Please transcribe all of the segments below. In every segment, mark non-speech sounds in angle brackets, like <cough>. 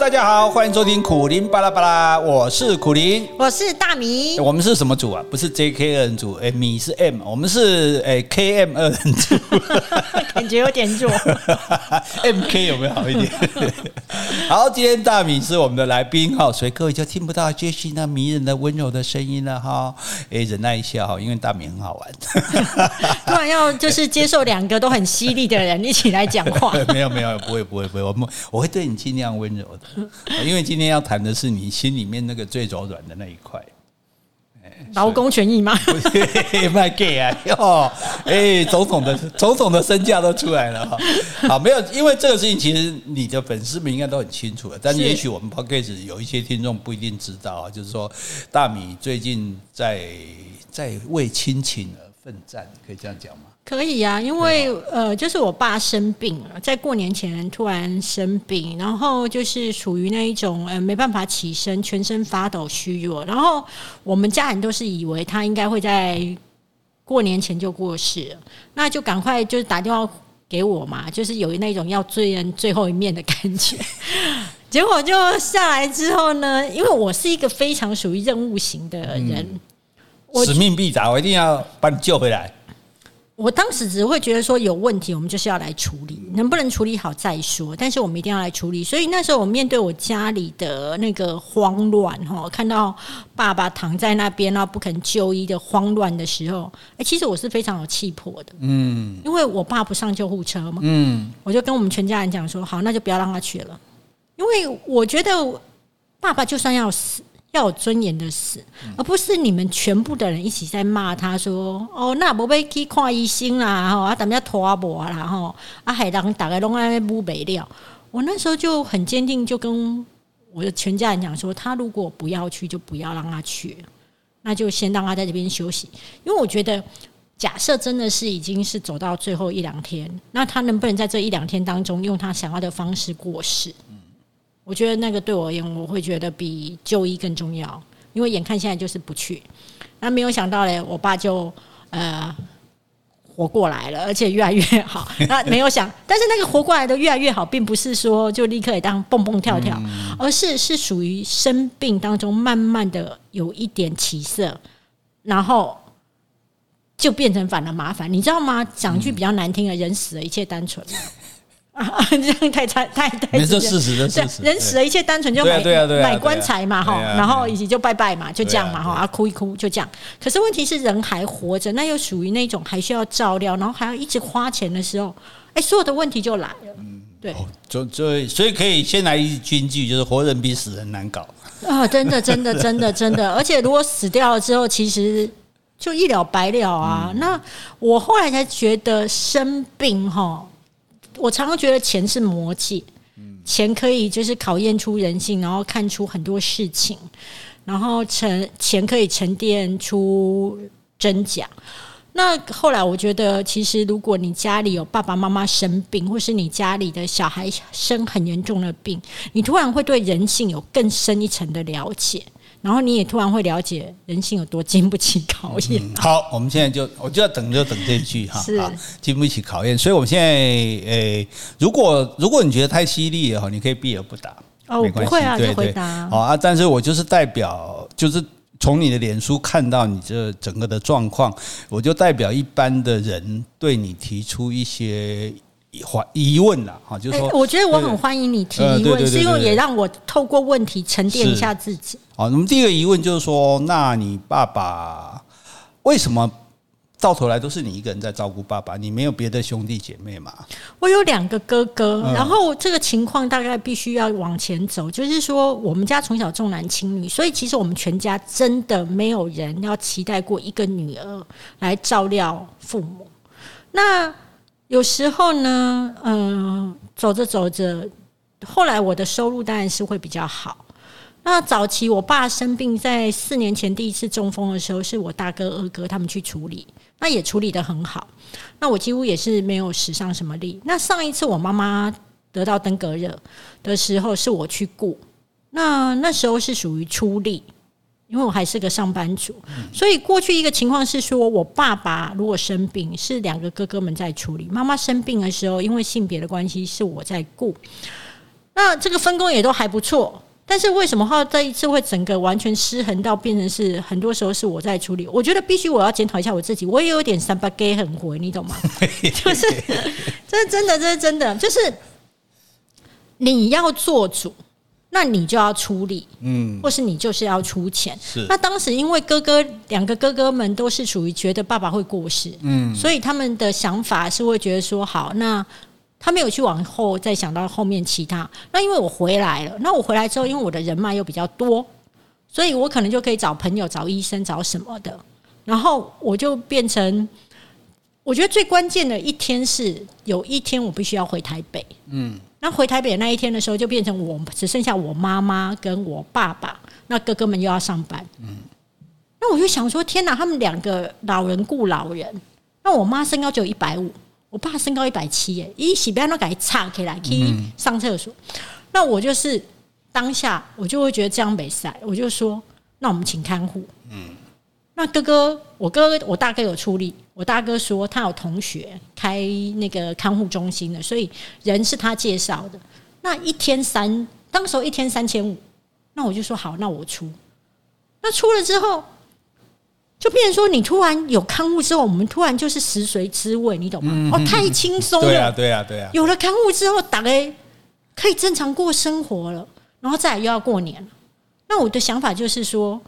大家好，欢迎收听苦林巴拉巴拉，我是苦林，我是大米，我们是什么组啊？不是 JK 二人组，哎，米是 M，我们是哎 KM 二人组，<laughs> 感觉有点弱，<laughs> MK 有没有好一点？好，今天大米是我们的来宾哈，所以各位就听不到 Jessie 那迷人的温柔的声音了哈，哎，忍耐一下哈，因为大米很好玩，<laughs> 突然要就是接受两个都很犀利的人一起来讲话，<laughs> 没有没有，不会不会不会，我们我会对你尽量温柔的，因为今天要谈的是你心里面那个最柔软的那一块，<laughs> 劳工权益吗？<laughs> 卖 gay 啊 <laughs> 哦，哎，总统的总统的身价都出来了哈，好，没有，因为这个事情其实你的粉丝们应该都很清楚了，但也许我们 podcast 有一些听众不一定知道啊，就是说大米最近在在为亲情而奋战，可以这样讲吗？可以啊，因为呃，就是我爸生病了，在过年前突然生病，然后就是属于那一种呃没办法起身，全身发抖、虚弱，然后我们家人都是以为他应该会在过年前就过世了，那就赶快就是打电话给我嘛，就是有那种要追人最后一面的感觉。<laughs> 结果就下来之后呢，因为我是一个非常属于任务型的人，嗯、使命必达，我一定要把你救回来。我当时只会觉得说有问题，我们就是要来处理，能不能处理好再说。但是我们一定要来处理。所以那时候我面对我家里的那个慌乱哈，看到爸爸躺在那边，然后不肯就医的慌乱的时候，哎，其实我是非常有气魄的，嗯，因为我爸不上救护车嘛，嗯，我就跟我们全家人讲说，好，那就不要让他去了，因为我觉得爸爸就算要死。要有尊严的死，而不是你们全部的人一起在骂他说：“哦，那不被去看医生啦，吼啊，等下拖磨啦，吼啊，海当大概拢爱不没料。”我那时候就很坚定，就跟我的全家人讲说：“他如果不要去，就不要让他去，那就先让他在这边休息。”因为我觉得，假设真的是已经是走到最后一两天，那他能不能在这一两天当中用他想要的方式过世？我觉得那个对我而言，我会觉得比就医更重要，因为眼看现在就是不去，那没有想到嘞，我爸就呃活过来了，而且越来越好。<laughs> 那没有想，但是那个活过来的越来越好，并不是说就立刻也当蹦蹦跳跳，而是是属于生病当中慢慢的有一点起色，然后就变成反而麻烦，你知道吗？讲句比较难听的，人死了，一切单纯。啊，这样太太太太，没这事实的事实。人死了，一切单纯就买买棺材嘛，哈，然后以及就拜拜嘛，就这样嘛，哈，啊，哭一哭就这样。可是问题是，人还活着，那又属于那种还需要照料，然后还要一直花钱的时候，哎，所有的问题就来了。嗯，对，就就所以可以先来一句金句，就是活人比死人难搞。啊，真的，真的，真的，真的，而且如果死掉了之后，其实就一了百了啊。那我后来才觉得生病哈。我常常觉得钱是魔戒，钱可以就是考验出人性，然后看出很多事情，然后沉钱可以沉淀出真假。那后来我觉得，其实如果你家里有爸爸妈妈生病，或是你家里的小孩生很严重的病，你突然会对人性有更深一层的了解。然后你也突然会了解人性有多经不起考验。嗯。好，我们现在就我就要等，就等这一句哈，是经不起考验。所以我们现在诶，如果如果你觉得太犀利了哈，你可以避而不答。哦，我不会啊，就回答。好啊，但是我就是代表，就是从你的脸书看到你这整个的状况，我就代表一般的人对你提出一些。疑问了哈，就是说，我觉得我很欢迎你提疑问，是因为也让我透过问题沉淀一下自己。好，那么第一个疑问就是说，那你爸爸为什么到头来都是你一个人在照顾爸爸？你没有别的兄弟姐妹吗？我有两个哥哥，然后这个情况大概必须要往前走，就是说我们家从小重男轻女，所以其实我们全家真的没有人要期待过一个女儿来照料父母。那有时候呢，嗯，走着走着，后来我的收入当然是会比较好。那早期我爸生病，在四年前第一次中风的时候，是我大哥、二哥他们去处理，那也处理得很好。那我几乎也是没有使上什么力。那上一次我妈妈得到登革热的时候，是我去顾，那那时候是属于出力。因为我还是个上班族，所以过去一个情况是说，我爸爸如果生病，是两个哥哥们在处理；妈妈生病的时候，因为性别的关系，是我在顾。那这个分工也都还不错。但是为什么话这一次会整个完全失衡到变成是很多时候是我在处理？我觉得必须我要检讨一下我自己，我也有点三八 gay 很回，你懂吗？<laughs> 就是这是真的，这是真的，就是你要做主，那你就要出力，嗯，或是你就是要出钱。是。那当时因为哥哥两个哥哥们都是属于觉得爸爸会过世，嗯，所以他们的想法是会觉得说好那。他没有去往后再想到后面其他。那因为我回来了，那我回来之后，因为我的人脉又比较多，所以我可能就可以找朋友、找医生、找什么的。然后我就变成，我觉得最关键的一天是有一天我必须要回台北。嗯，那回台北那一天的时候，就变成我只剩下我妈妈跟我爸爸，那哥哥们又要上班。嗯，那我就想说，天哪，他们两个老人顾老人，那我妈身高只有一百五。我爸身高一百七耶，一洗不要那给岔开来去上厕所。嗯、那我就是当下我就会觉得这样没赛，我就说那我们请看护。嗯，那哥哥，我哥哥我大哥有出力，我大哥说他有同学开那个看护中心的，所以人是他介绍的。那一天三，当时候一天三千五，那我就说好，那我出。那出了之后。就变成说，你突然有看护之后，我们突然就是食髓知味，你懂吗？嗯、哦，太轻松了。对啊，对啊，对啊。有了看护之后，大概可以正常过生活了，然后再来又要过年了。那我的想法就是说，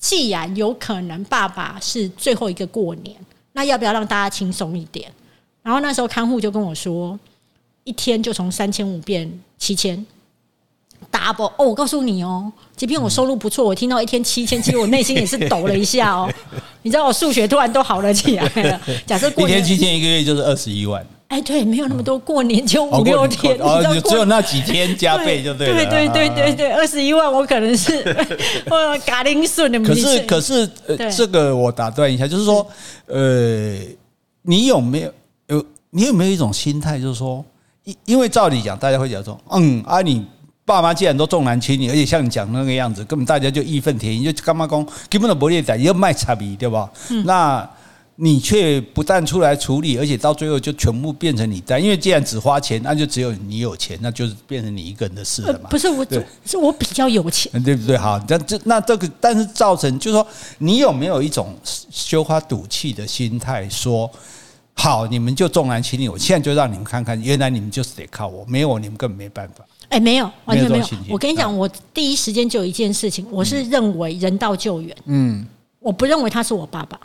既然有可能爸爸是最后一个过年，那要不要让大家轻松一点？然后那时候看护就跟我说，一天就从三千五变七千。double 哦，我告诉你哦，即便我收入不错，我听到一天七千，其实我内心也是抖了一下哦。<laughs> 你知道我数学突然都好了起来了。假设过年一天七千，一个月就是二十一万。哎，对，没有那么多，过年就五六天，哦，只有那几天加倍就对了。对对对对对，二十一万我可能是 <laughs> 我嘎铃顺的。可是可是呃，这个我打断一下，就是说呃，你有没有有你有没有一种心态，就是说，因因为照理讲，大家会讲说，嗯啊你。爸妈既然都重男轻女，而且像你讲那个样子，根本大家就义愤填膺，就干嘛讲根本都不列仔，要卖差别，对吧？嗯、那你却不但出来处理，而且到最后就全部变成你担，因为既然只花钱，那就只有你有钱，那就是变成你一个人的事了嘛。不是我，对是我比较有钱，对不对？好，那这那这个，但是造成就是说，你有没有一种羞花赌气的心态，说好，你们就重男轻女，我现在就让你们看看，原来你们就是得靠我，没有我你们根本没办法。哎，没有，完全没有。我跟你讲，我第一时间就有一件事情，我是认为人道救援。嗯，我不认为他是我爸爸，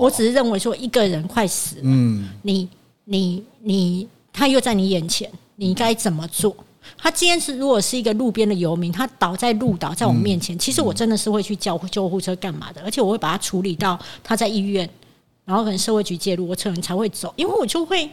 我只是认为说一个人快死了，嗯，你你你，他又在你眼前，你该怎么做？他今天是如果是一个路边的游民，他倒在路倒在我面前，其实我真的是会去叫救护车干嘛的，而且我会把他处理到他在医院，然后可能社会局介入，我可能才会走，因为我就会。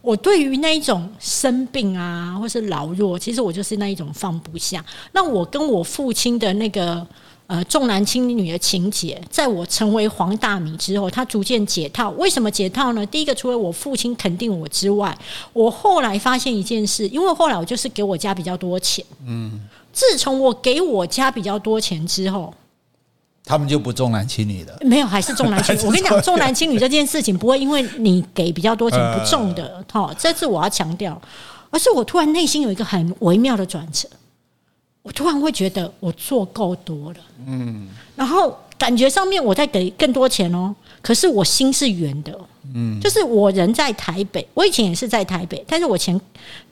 我对于那一种生病啊，或是老弱，其实我就是那一种放不下。那我跟我父亲的那个呃重男轻女的情节，在我成为黄大米之后，他逐渐解套。为什么解套呢？第一个，除了我父亲肯定我之外，我后来发现一件事，因为后来我就是给我家比较多钱。嗯，自从我给我家比较多钱之后。他们就不重男轻女了，<laughs> 没有，还是重男轻女。<laughs> 我跟你讲，重男轻女这件事情不会因为你给比较多钱不重的，哈，这次我要强调。而是我突然内心有一个很微妙的转折，我突然会觉得我做够多了，嗯，然后感觉上面我在给更多钱哦，可是我心是圆的。嗯，就是我人在台北，我以前也是在台北，但是我钱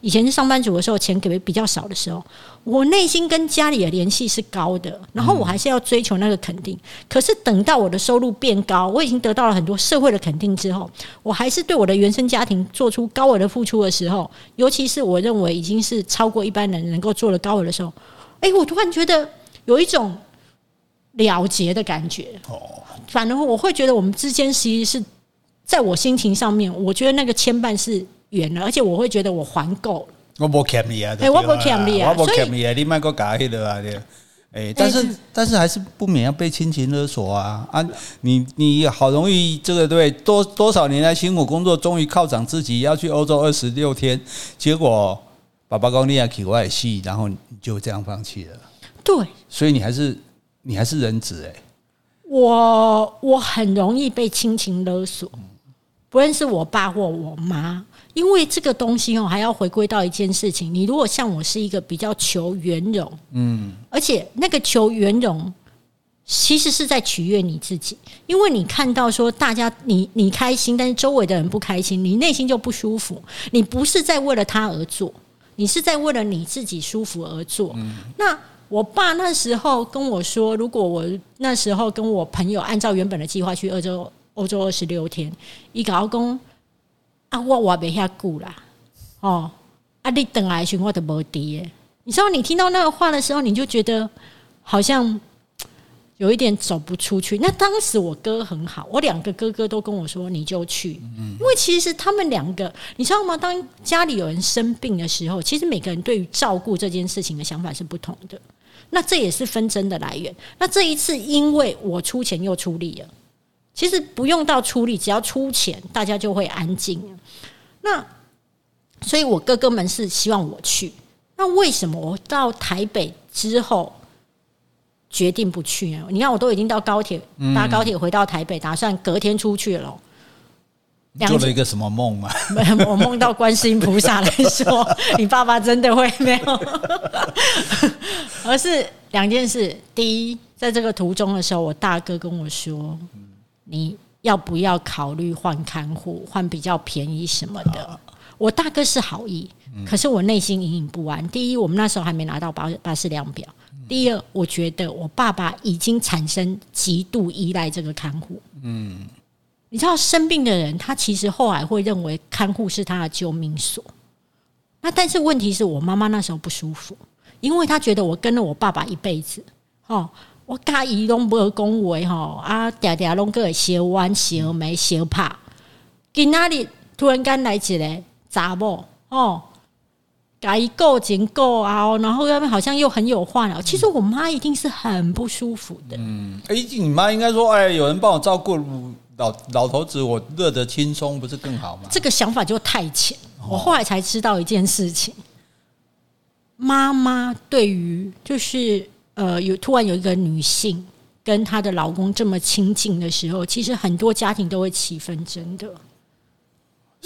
以前是上班族的时候，钱给的比较少的时候，我内心跟家里的联系是高的，然后我还是要追求那个肯定。可是等到我的收入变高，我已经得到了很多社会的肯定之后，我还是对我的原生家庭做出高额的付出的时候，尤其是我认为已经是超过一般人能够做的高额的时候，哎，我突然觉得有一种了结的感觉。哦，反而我会觉得我们之间其实是。在我心情上面，我觉得那个牵绊是远了，而且我会觉得我还够了。我不欠你啊！哎，我不欠你啊！我不欠你啊！你卖个假的啊！哎，但是但是还是不免要被亲情勒索啊！啊，你你好容易这个对多多少年来辛苦工作，终于犒赏自己要去欧洲二十六天，结果爸爸讲你要去外戏，然后你就这样放弃了。对，所以你还是你还是人质哎。我我很容易被亲情勒索。不论是我爸或我妈，因为这个东西哦，还要回归到一件事情。你如果像我是一个比较求圆融，嗯，而且那个求圆融，其实是在取悦你自己，因为你看到说大家你你开心，但是周围的人不开心，你内心就不舒服。你不是在为了他而做，你是在为了你自己舒服而做。嗯，那。我爸那时候跟我说，如果我那时候跟我朋友按照原本的计划去欧洲，欧洲二十六天，伊甲我讲啊，我我袂遐久啦，哦，啊，你等来时我都无滴。你知道，你听到那个话的时候，你就觉得好像。有一点走不出去。那当时我哥很好，我两个哥哥都跟我说：“你就去。”因为其实他们两个，你知道吗？当家里有人生病的时候，其实每个人对于照顾这件事情的想法是不同的。那这也是纷争的来源。那这一次，因为我出钱又出力了，其实不用到出力，只要出钱，大家就会安静。那所以，我哥哥们是希望我去。那为什么我到台北之后？决定不去啊！你看，我都已经到高铁，搭高铁回到台北，打算隔天出去了。做了一个什么梦吗？<laughs> 我梦到观世音菩萨来说：“ <laughs> 你爸爸真的会没有？”而是两件事：第一，在这个途中的时候，我大哥跟我说：“你要不要考虑换看护，换比较便宜什么的？”我大哥是好意，可是我内心隐隐不安。第一，我们那时候还没拿到巴巴士量表。第二，我觉得我爸爸已经产生极度依赖这个看护。嗯，你知道生病的人，他其实后来会认为看护是他的救命所。那但是问题是我妈妈那时候不舒服，因为她觉得我跟了我爸爸一辈子，哦，我家姨拢无恭维哈啊，嗲嗲拢个小弯小眉小怕，给哪里突然间来一个查某哦。改够紧够啊，然后要不好像又很有话了。其实我妈一定是很不舒服的。嗯，哎，你妈应该说，哎，有人帮我照顾老老头子，我乐得轻松，不是更好吗？这个想法就太浅。我后来才知道一件事情，妈妈对于就是呃，有突然有一个女性跟她的老公这么亲近的时候，其实很多家庭都会起纷争的。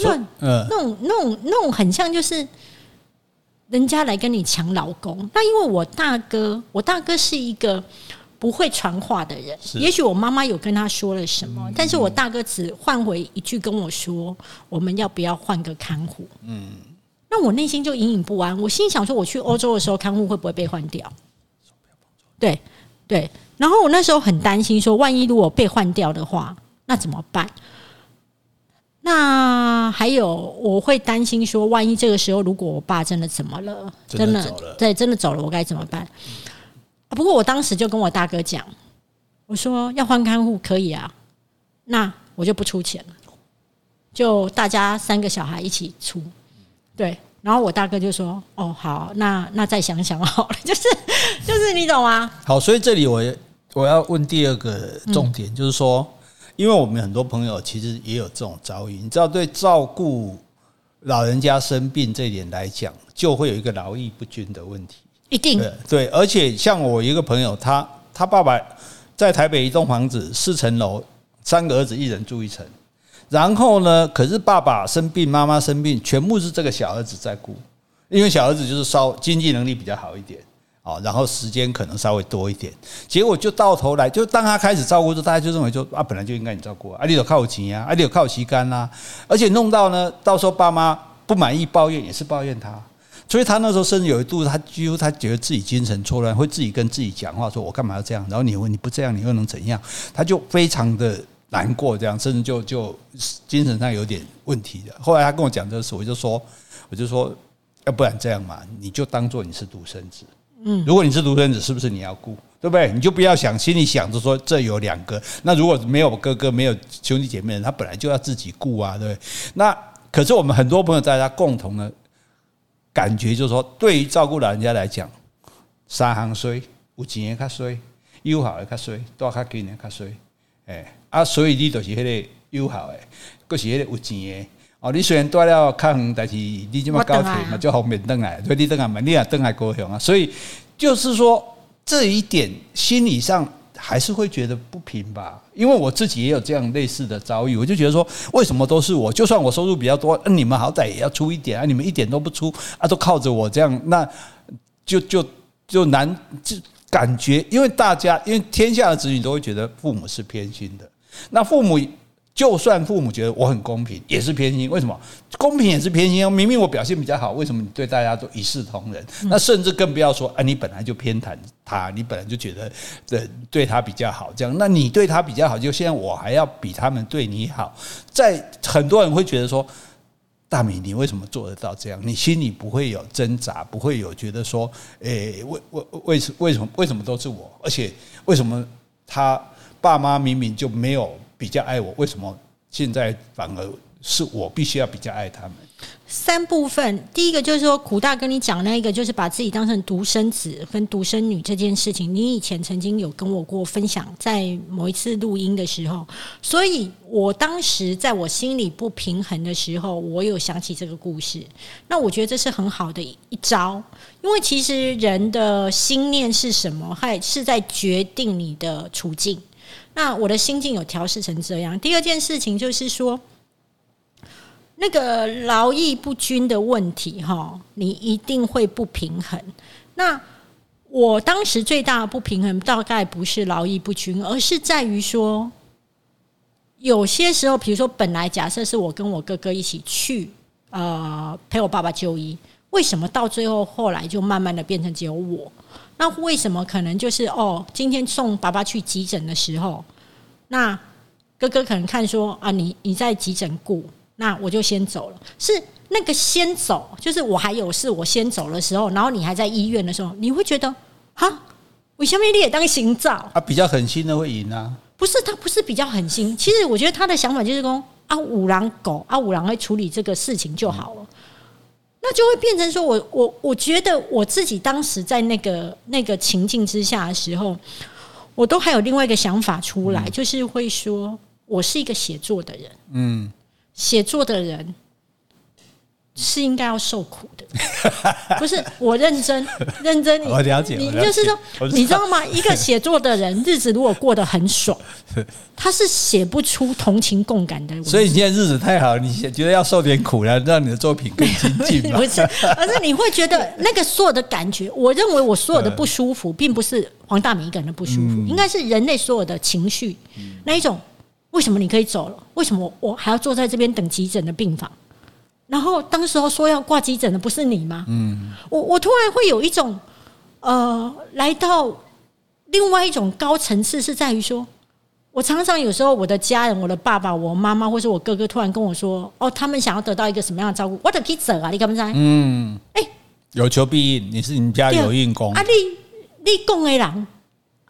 那那种那种那种很像就是。人家来跟你抢老公，那因为我大哥，我大哥是一个不会传话的人。也许我妈妈有跟他说了什么，但是我大哥只换回一句跟我说：“我们要不要换个看护？”嗯，那我内心就隐隐不安。我心想说：“我去欧洲的时候，看护会不会被换掉？”对对。然后我那时候很担心，说万一如果被换掉的话，那怎么办？那还有，我会担心说，万一这个时候如果我爸真的怎么了，真的对，真的走了，我该怎么办？不过我当时就跟我大哥讲，我说要换看护可以啊，那我就不出钱了，就大家三个小孩一起出，对。然后我大哥就说：“哦，好，那那再想想好了，<laughs> 就是就是你懂吗？”好，所以这里我我要问第二个重点，就是说。因为我们很多朋友其实也有这种遭遇，你知道，对照顾老人家生病这一点来讲，就会有一个劳逸不均的问题。一定对，对，而且像我一个朋友，他他爸爸在台北一栋房子四层楼，三个儿子一人住一层，然后呢，可是爸爸生病，妈妈生病，全部是这个小儿子在顾，因为小儿子就是稍经济能力比较好一点。然后时间可能稍微多一点，结果就到头来，就当他开始照顾，就大家就认为就啊，本来就应该你照顾啊，你有靠钱啊，啊，你有靠吸干啦，而且弄到呢，到时候爸妈不满意抱怨也是抱怨他，所以他那时候甚至有一度，他几乎他觉得自己精神错乱，会自己跟自己讲话，说我干嘛要这样？然后你问你不这样，你又能怎样？他就非常的难过，这样甚至就就精神上有点问题的。后来他跟我讲这事，我就说，我就说，要不然这样嘛，你就当做你是独生子。如果你是独生子，是不是你要顾，对不对？你就不要想心里想着说这有两个，那如果没有哥哥没有兄弟姐妹，他本来就要自己顾啊，对不对？那可是我们很多朋友大家共同的感觉就是说，对于照顾老人家来讲，三行衰，有钱的较衰，有好的较衰，多较紧的较衰，哎啊，所以你就是迄个有好的，佫是迄个有钱的。哦，你虽然带了较远，但是你这么高铁嘛，就方便登来，所以你登来嘛，你也登来高雄啊。所以就是说，这一点心理上还是会觉得不平吧？因为我自己也有这样类似的遭遇，我就觉得说，为什么都是我？就算我收入比较多，你们好歹也要出一点啊！你们一点都不出啊，都靠着我这样，那就就就难就感觉，因为大家因为天下的子女都会觉得父母是偏心的，那父母。就算父母觉得我很公平，也是偏心。为什么？公平也是偏心。明明我表现比较好，为什么你对大家都一视同仁？那甚至更不要说啊，你本来就偏袒他，你本来就觉得对对他比较好，这样，那你对他比较好，就现在我还要比他们对你好。在很多人会觉得说，大米，你为什么做得到这样？你心里不会有挣扎，不会有觉得说，诶，为为为什为什么为什么都是我？而且为什么他爸妈明明就没有？比较爱我，为什么现在反而是我必须要比较爱他们？三部分，第一个就是说，苦大跟你讲那一个，就是把自己当成独生子跟独生女这件事情，你以前曾经有跟我过分享，在某一次录音的时候，所以我当时在我心里不平衡的时候，我有想起这个故事。那我觉得这是很好的一招，因为其实人的心念是什么，还是在决定你的处境。那我的心境有调试成这样。第二件事情就是说，那个劳逸不均的问题，哈，你一定会不平衡。那我当时最大的不平衡，大概不是劳逸不均，而是在于说，有些时候，比如说，本来假设是我跟我哥哥一起去，呃，陪我爸爸就医，为什么到最后后来就慢慢的变成只有我？那为什么可能就是哦？今天送爸爸去急诊的时候，那哥哥可能看说啊，你你在急诊顾，那我就先走了。是那个先走，就是我还有事，我先走的时候，然后你还在医院的时候，你会觉得啊，我下面你也当心脏啊？比较狠心的会赢啊？不是，他不是比较狠心。其实我觉得他的想法就是说啊，五郎狗啊，五郎会处理这个事情就好了。那就会变成说我，我我我觉得我自己当时在那个那个情境之下的时候，我都还有另外一个想法出来，就是会说我是一个写作的人，嗯，写作的人。是应该要受苦的，<laughs> 不是我认真 <laughs> 认真。我了解，你就是说，你知道吗？<laughs> 一个写作的人，日子如果过得很爽，他是写不出同情共感的。所以你现在日子太好，你觉得要受点苦来让你的作品更精进吗？不是，而是你会觉得那个所有的感觉。我认为我所有的不舒服，并不是黄大明一个人的不舒服，应该是人类所有的情绪。那一种，为什么你可以走了？为什么我还要坐在这边等急诊的病房？然后当时候说要挂急诊的不是你吗？嗯，我我突然会有一种，呃，来到另外一种高层次，是在于说，我常常有时候我的家人，我的爸爸、我妈妈或者我哥哥突然跟我说，哦，他们想要得到一个什么样的照顾，我得去走啊，你敢不敢？嗯，哎，有求必应，你是你家有应公啊？你你讲的人，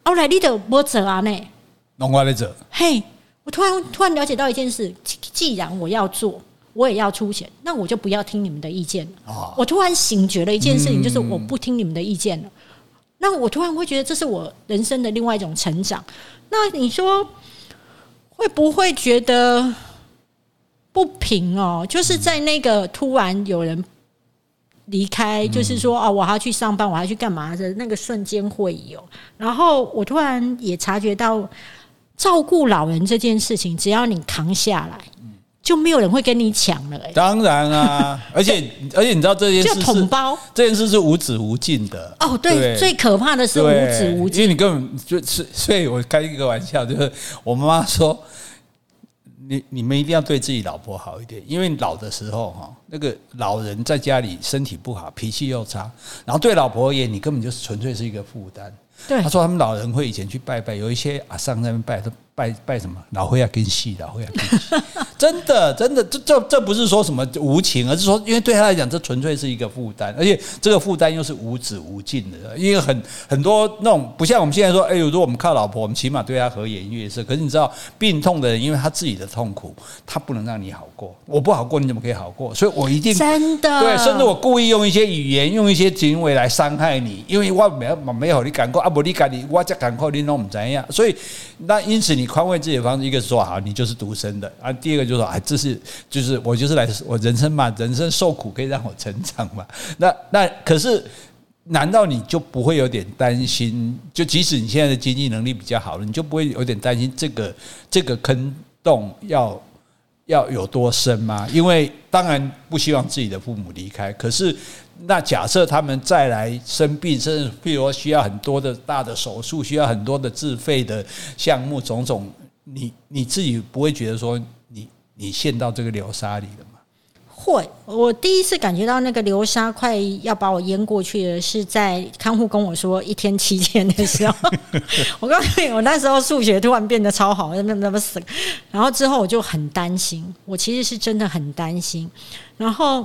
后来你都没走啊？呢？弄我来走。嘿，我突然突然了解到一件事，既然我要做。我也要出钱，那我就不要听你们的意见了。哦、我突然醒觉了一件事情，就是我不听你们的意见了。嗯、那我突然会觉得这是我人生的另外一种成长。那你说会不会觉得不平哦？就是在那个突然有人离开，嗯、就是说啊，我还要去上班，我还要去干嘛的那个瞬间会有。然后我突然也察觉到，照顾老人这件事情，只要你扛下来。就没有人会跟你抢了哎、欸！当然啊，<laughs> 而且而且你知道这件事是统包，这件事是无止无尽的哦。对，对最可怕的是无止无尽，因为你根本就是，所以我开一个玩笑，就是我妈妈说，你你们一定要对自己老婆好一点，因为老的时候哈，那个老人在家里身体不好，脾气又差，然后对老婆而言，你根本就是纯粹是一个负担。对，他说他们老人会以前去拜拜，有一些阿上在那边拜都。拜拜什么？老会要跟戏，老会要跟戏，真的真的，这这这不是说什么无情，而是说，因为对他来讲，这纯粹是一个负担，而且这个负担又是无止无尽的。因为很很多那种不像我们现在说，哎呦，如果我们靠老婆，我们起码对他和颜悦色。可是你知道，病痛的人，因为他自己的痛苦，他不能让你好过。我不好过，你怎么可以好过？所以我一定真的对，甚至我故意用一些语言，用一些行为来伤害你，因为我没有没有你感过啊，不你感你，我再赶过你弄怎样？所以那因此你宽慰自己的方式。一个是说好，你就是独生的啊。第二个就是说，哎，这是就是我就是来我人生嘛，人生受苦可以让我成长嘛。那那可是难道你就不会有点担心？就即使你现在的经济能力比较好了，你就不会有点担心这个这个坑洞要要有多深吗？因为当然不希望自己的父母离开，可是那假设他们再来生病，甚至譬如说需要很多的大的手术，需要很多的自费的项目，种种，你你自己不会觉得说你你陷到这个流沙里了吗？会，我第一次感觉到那个流沙快要把我淹过去了，是在看护跟我说一天七天的时候。<laughs> 我告诉你，我那时候数学突然变得超好，那么那么死。然后之后我就很担心，我其实是真的很担心。然后。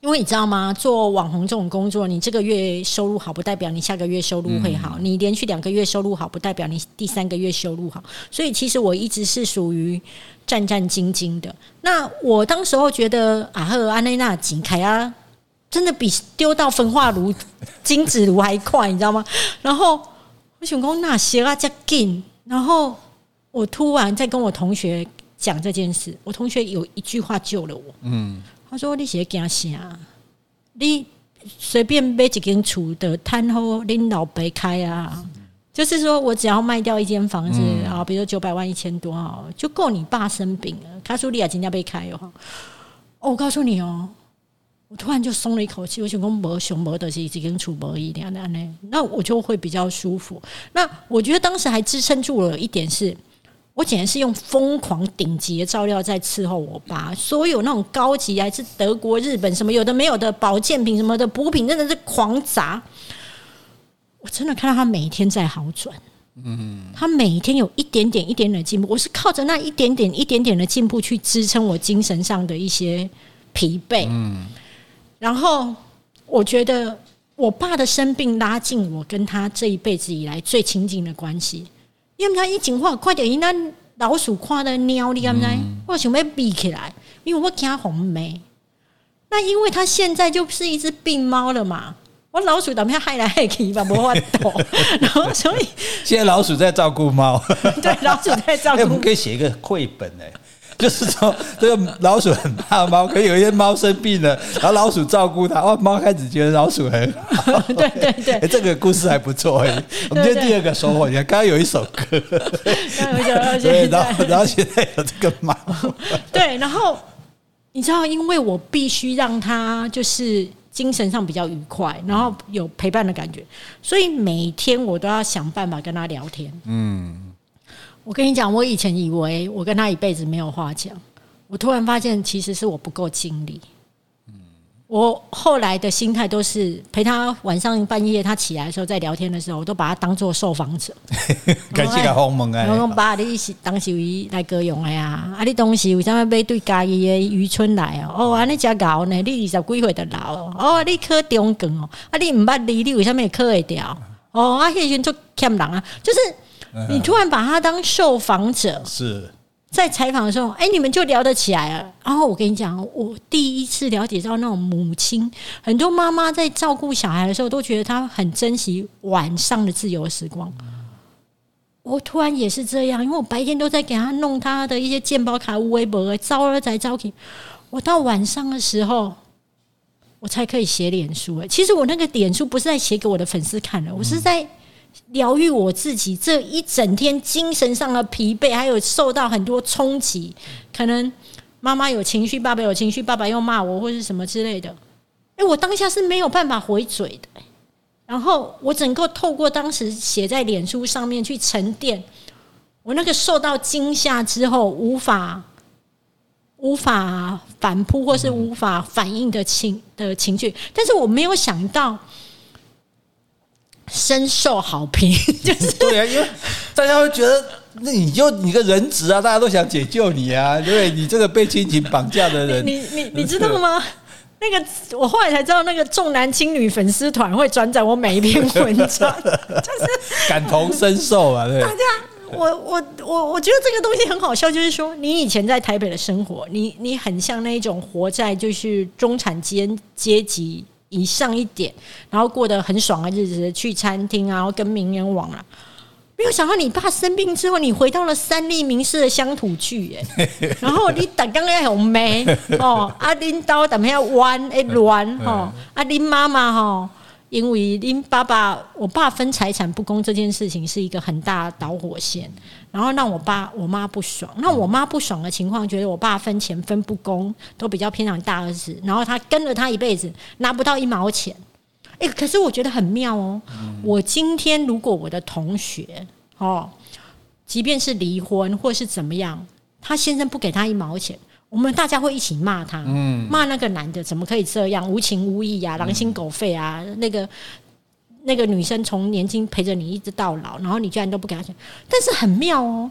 因为你知道吗？做网红这种工作，你这个月收入好，不代表你下个月收入会好；你连续两个月收入好，不代表你第三个月收入好。所以，其实我一直是属于战战兢兢的。那我当时候觉得啊赫安内娜景凯啊，真的比丢到焚化炉、金子炉还快，你知道吗？然后我想说那些啊加紧，然后我突然在跟我同学讲这件事，我同学有一句话救了我。嗯。他说：“你是惊啥？你随便买一间厝的摊好，恁老白开啊。就是说我只要卖掉一间房子啊，比如九百万、一千多啊，就够你爸生病了。他说：‘你也今天被开哦。’我告诉你哦，我突然就松了一口气。我想讲没熊没的是几间厝没一点的呢，那我就会比较舒服。那我觉得当时还支撑住了一点是。”我简直是用疯狂顶级的照料在伺候我爸，所有那种高级还是德国、日本什么有的没有的保健品什么的补品，真的是狂砸。我真的看到他每一天在好转，嗯，他每一天有一点点、一点点的进步。我是靠着那一点点、一点点的进步去支撑我精神上的一些疲惫。嗯，然后我觉得我爸的生病拉近我跟他这一辈子以来最亲近的关系。因为他一讲话，快点！因那老鼠看的尿，你敢知？我想要闭起来，因为我惊红梅。那因为他现在就是一只病猫了嘛，我老鼠等下害来害去吧，没法躲。<laughs> 然后所以现在老鼠在照顾猫，<laughs> 对，老鼠在照顾。<laughs> 欸，我们可以写一个绘本哎。就是说，这个老鼠很怕猫，可以有一些猫生病了，然后老鼠照顾它，哦，猫开始觉得老鼠很好。对对对，欸，这个故事还不错哎。我们今天第二个收获，你看刚刚有一首歌，对，<laughs> 然后然后现在有这个猫，对，然后你知道，因为我必须让它就是精神上比较愉快，然后有陪伴的感觉，所以每天我都要想办法跟他聊天。嗯。我跟你讲，我以前以为我跟他一辈子没有话讲，我突然发现其实是我不够尽力。我后来的心态都是陪他晚上半夜他起来的时候，在聊天的时候，我都把他当做受访者。感谢个鸿蒙啊！我讲爸，你是当时来歌咏的呀？啊，你当时为什么要对家己的渔村来哦？哦，你这老呢？你二十几岁的老哦？你考中梗哦？啊，你唔捌你，你为什么会考会掉？哦，啊，迄阵就欠人啊，就是。你突然把他当受访者，是在采访的时候，哎，你们就聊得起来了。然后我跟你讲，我第一次了解到那种母亲，很多妈妈在照顾小孩的时候，都觉得她很珍惜晚上的自由时光。我突然也是这样，因为我白天都在给他弄他的一些健保卡、微博，招儿才招去。我到晚上的时候，我才可以写脸书。哎，其实我那个脸书不是在写给我的粉丝看的，我是在。疗愈我自己这一整天精神上的疲惫，还有受到很多冲击，可能妈妈有情绪，爸爸有情绪，爸爸又骂我或是什么之类的。哎，我当下是没有办法回嘴的。然后我整个透过当时写在脸书上面去沉淀，我那个受到惊吓之后无法无法反扑或是无法反应的情的情绪，但是我没有想到。深受好评，<laughs> 就是对啊，因为大家会觉得，那你就你个人质啊，大家都想解救你啊，<laughs> 对不对？你这个被亲情绑架的人，你你你知道吗？那个我后来才知道，那个重男轻女粉丝团会转载我每一篇文章，<laughs> 就是感同身受啊，对。大家，我我我我觉得这个东西很好笑，就是说，你以前在台北的生活，你你很像那一种活在就是中产阶阶级。以上一点，然后过得很爽的日子，去餐厅啊，然后跟名人往啊。没有想到你爸生病之后，你回到了三立名士的乡土剧，耶，<laughs> 然后你打刚刚红梅哦，阿林刀怎么样弯哎乱哦，阿林妈妈哈因为因爸爸，我爸分财产不公这件事情是一个很大的导火线，然后让我爸我妈不爽。那我妈不爽的情况，觉得我爸分钱分不公，都比较偏向大儿子，然后他跟了他一辈子，拿不到一毛钱。哎，可是我觉得很妙哦。我今天如果我的同学哦，即便是离婚或是怎么样，他先生不给他一毛钱。我们大家会一起骂他，骂那个男的怎么可以这样无情无义啊，狼心狗肺啊！那个那个女生从年轻陪着你一直到老，然后你居然都不给他钱。但是很妙哦，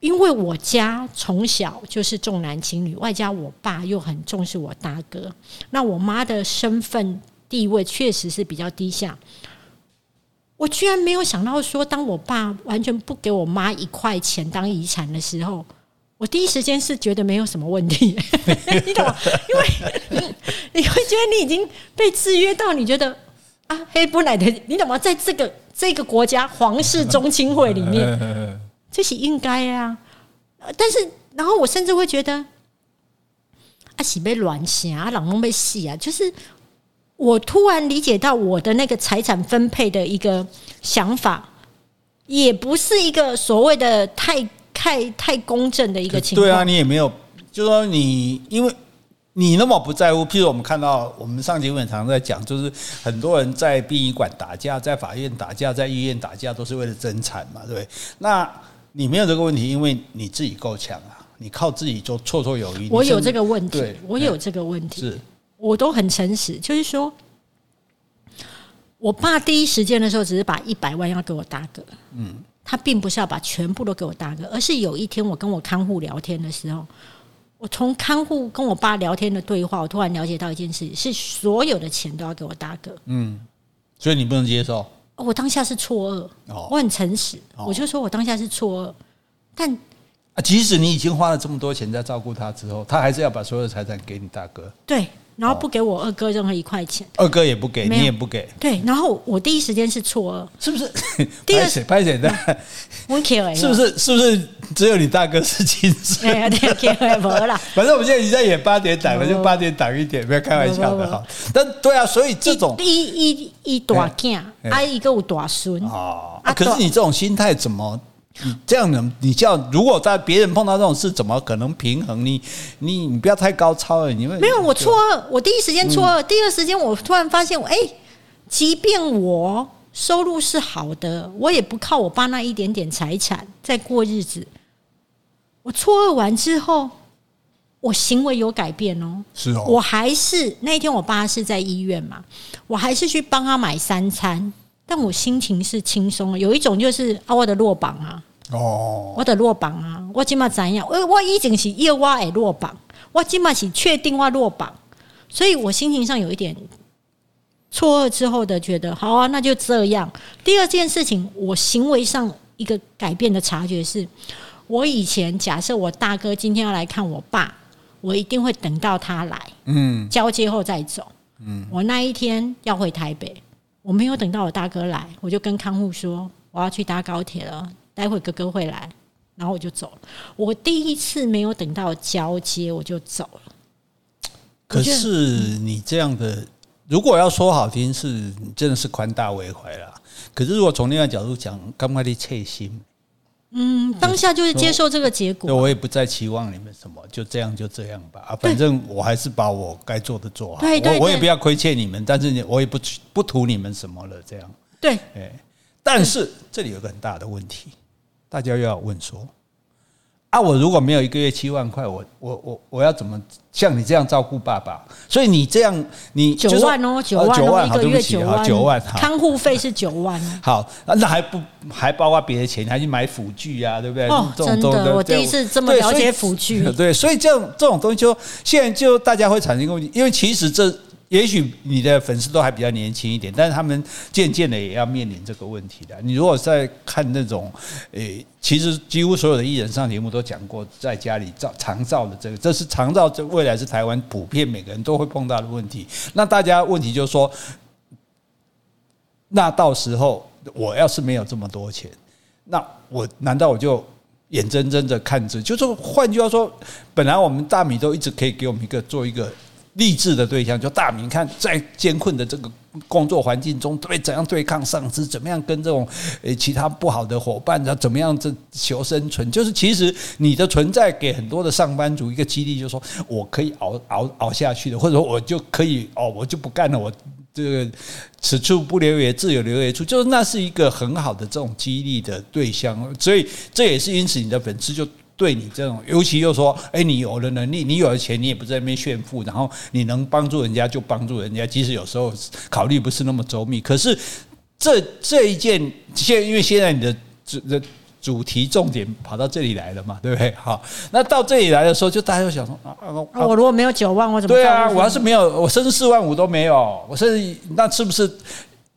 因为我家从小就是重男轻女，外加我爸又很重视我大哥，那我妈的身份地位确实是比较低下。我居然没有想到说，当我爸完全不给我妈一块钱当遗产的时候。我第一时间是觉得没有什么问题，<laughs> 你懂吗？因为 <laughs> 你会觉得你已经被制约到，你觉得啊，黑不来的，你懂吗？在这个这个国家皇室宗亲会里面，<laughs> 这是应该啊。但是，然后我甚至会觉得，啊，喜被乱想啊，老公被戏啊，就是我突然理解到我的那个财产分配的一个想法，也不是一个所谓的太。太太公正的一个情况。对啊，你也没有，就说你，因为你那么不在乎。譬如我们看到，我们上节目常常在讲，就是很多人在殡仪馆打架，在法院打架，在医院打架，都是为了争产嘛，对不对？那你没有这个问题，因为你自己够强啊，你靠自己就绰绰有余。我有这个问题，我有这个问题，是我都很诚实，就是说，我爸第一时间的时候，只是把一百万要给我大哥，嗯。他并不是要把全部都给我大哥，而是有一天我跟我看护聊天的时候，我从看护跟我爸聊天的对话，我突然了解到一件事情：是所有的钱都要给我大哥。嗯，所以你不能接受？我当下是错愕，我很诚实，我就说我当下是错愕。但啊，即使你已经花了这么多钱在照顾他之后，他还是要把所有的财产给你大哥。对。然后不给我二哥任何一块钱，二哥也不给，你也不给。对，然后我第一时间是错愕，是不是？<laughs> 第二，拍谁的？<laughs> 我 care 是不是？是不是只有你大哥是亲生？<laughs> 对，care 没了。反正我们现在已经在演八点档了，就八点档一点，不要开玩笑的哈。但对啊，所以这种一一一大囝，还一个有大孙啊。可是你这种心态怎么？你这样的，你叫如果在别人碰到这种事，怎么可能平衡？你你你不要太高超了，你们没有我错愕，我第一时间错愕，第二时间我突然发现，我哎，即便我收入是好的，我也不靠我爸那一点点财产在过日子。我错愕完之后，我行为有改变哦，是哦，我还是那一天我爸是在医院嘛，我还是去帮他买三餐。但我心情是轻松的，有一种就是啊，我的落榜啊，哦，我的落榜啊，我今嘛怎样？我我已经是要我诶落榜，我今嘛是确定我落榜，所以我心情上有一点错愕之后的觉得，好啊，那就这样。第二件事情，我行为上一个改变的察觉是，我以前假设我大哥今天要来看我爸，我一定会等到他来，嗯，交接后再走，嗯，我那一天要回台北。我没有等到我大哥来，我就跟看护说我要去搭高铁了，待会哥哥会来，然后我就走了。我第一次没有等到交接我就走了。可是你这样的，如果要说好听，是你真的是宽大为怀啦。可是如果从另外角度讲，刚刚的切心。嗯，当下就是接受这个结果。我也不再期望你们什么，就这样就这样吧。啊，反正我还是把我该做的做好。对对，我我也不要亏欠你们，但是我也不不图你们什么了。这样对，哎，但是这里有个很大的问题，大家又要问说。啊！我如果没有一个月七万块，我我我我要怎么像你这样照顾爸爸？所以你这样，你九万哦，九万哦，一个月九万，九万，看护费是九万。<laughs> 好，那还不还包括别的钱，还去买辅具啊，对不对？哦，真的，我第一次这么了解辅具。<laughs> 对，所以这种这种东西，就现在就大家会产生一个问题，因为其实这。也许你的粉丝都还比较年轻一点，但是他们渐渐的也要面临这个问题的。你如果在看那种，诶，其实几乎所有的艺人上节目都讲过，在家里照长照的这个，这是长照，这未来是台湾普遍每个人都会碰到的问题。那大家问题就是说，那到时候我要是没有这么多钱，那我难道我就眼睁睁的看着？就是换句话说，本来我们大米都一直可以给我们一个做一个。励志的对象，就大明看在艰困的这个工作环境中，对怎样对抗上司，怎么样跟这种呃其他不好的伙伴，然后怎么样这求生存，就是其实你的存在给很多的上班族一个激励，就是说我可以熬熬熬下去的，或者说我就可以哦，我就不干了，我这个此处不留爷，自有留爷处，就是那是一个很好的这种激励的对象，所以这也是因此你的粉丝就。对你这种，尤其又说，哎，你有了能力，你有了钱，你也不在那边炫富，然后你能帮助人家就帮助人家，即使有时候考虑不是那么周密。可是这这一件，现因为现在你的主的主题重点跑到这里来了嘛，对不对？好，那到这里来的时候，就大家就想说啊，啊我如果没有九万，我怎么？对啊，我要是没有，我甚至四万五都没有，我甚至那是不是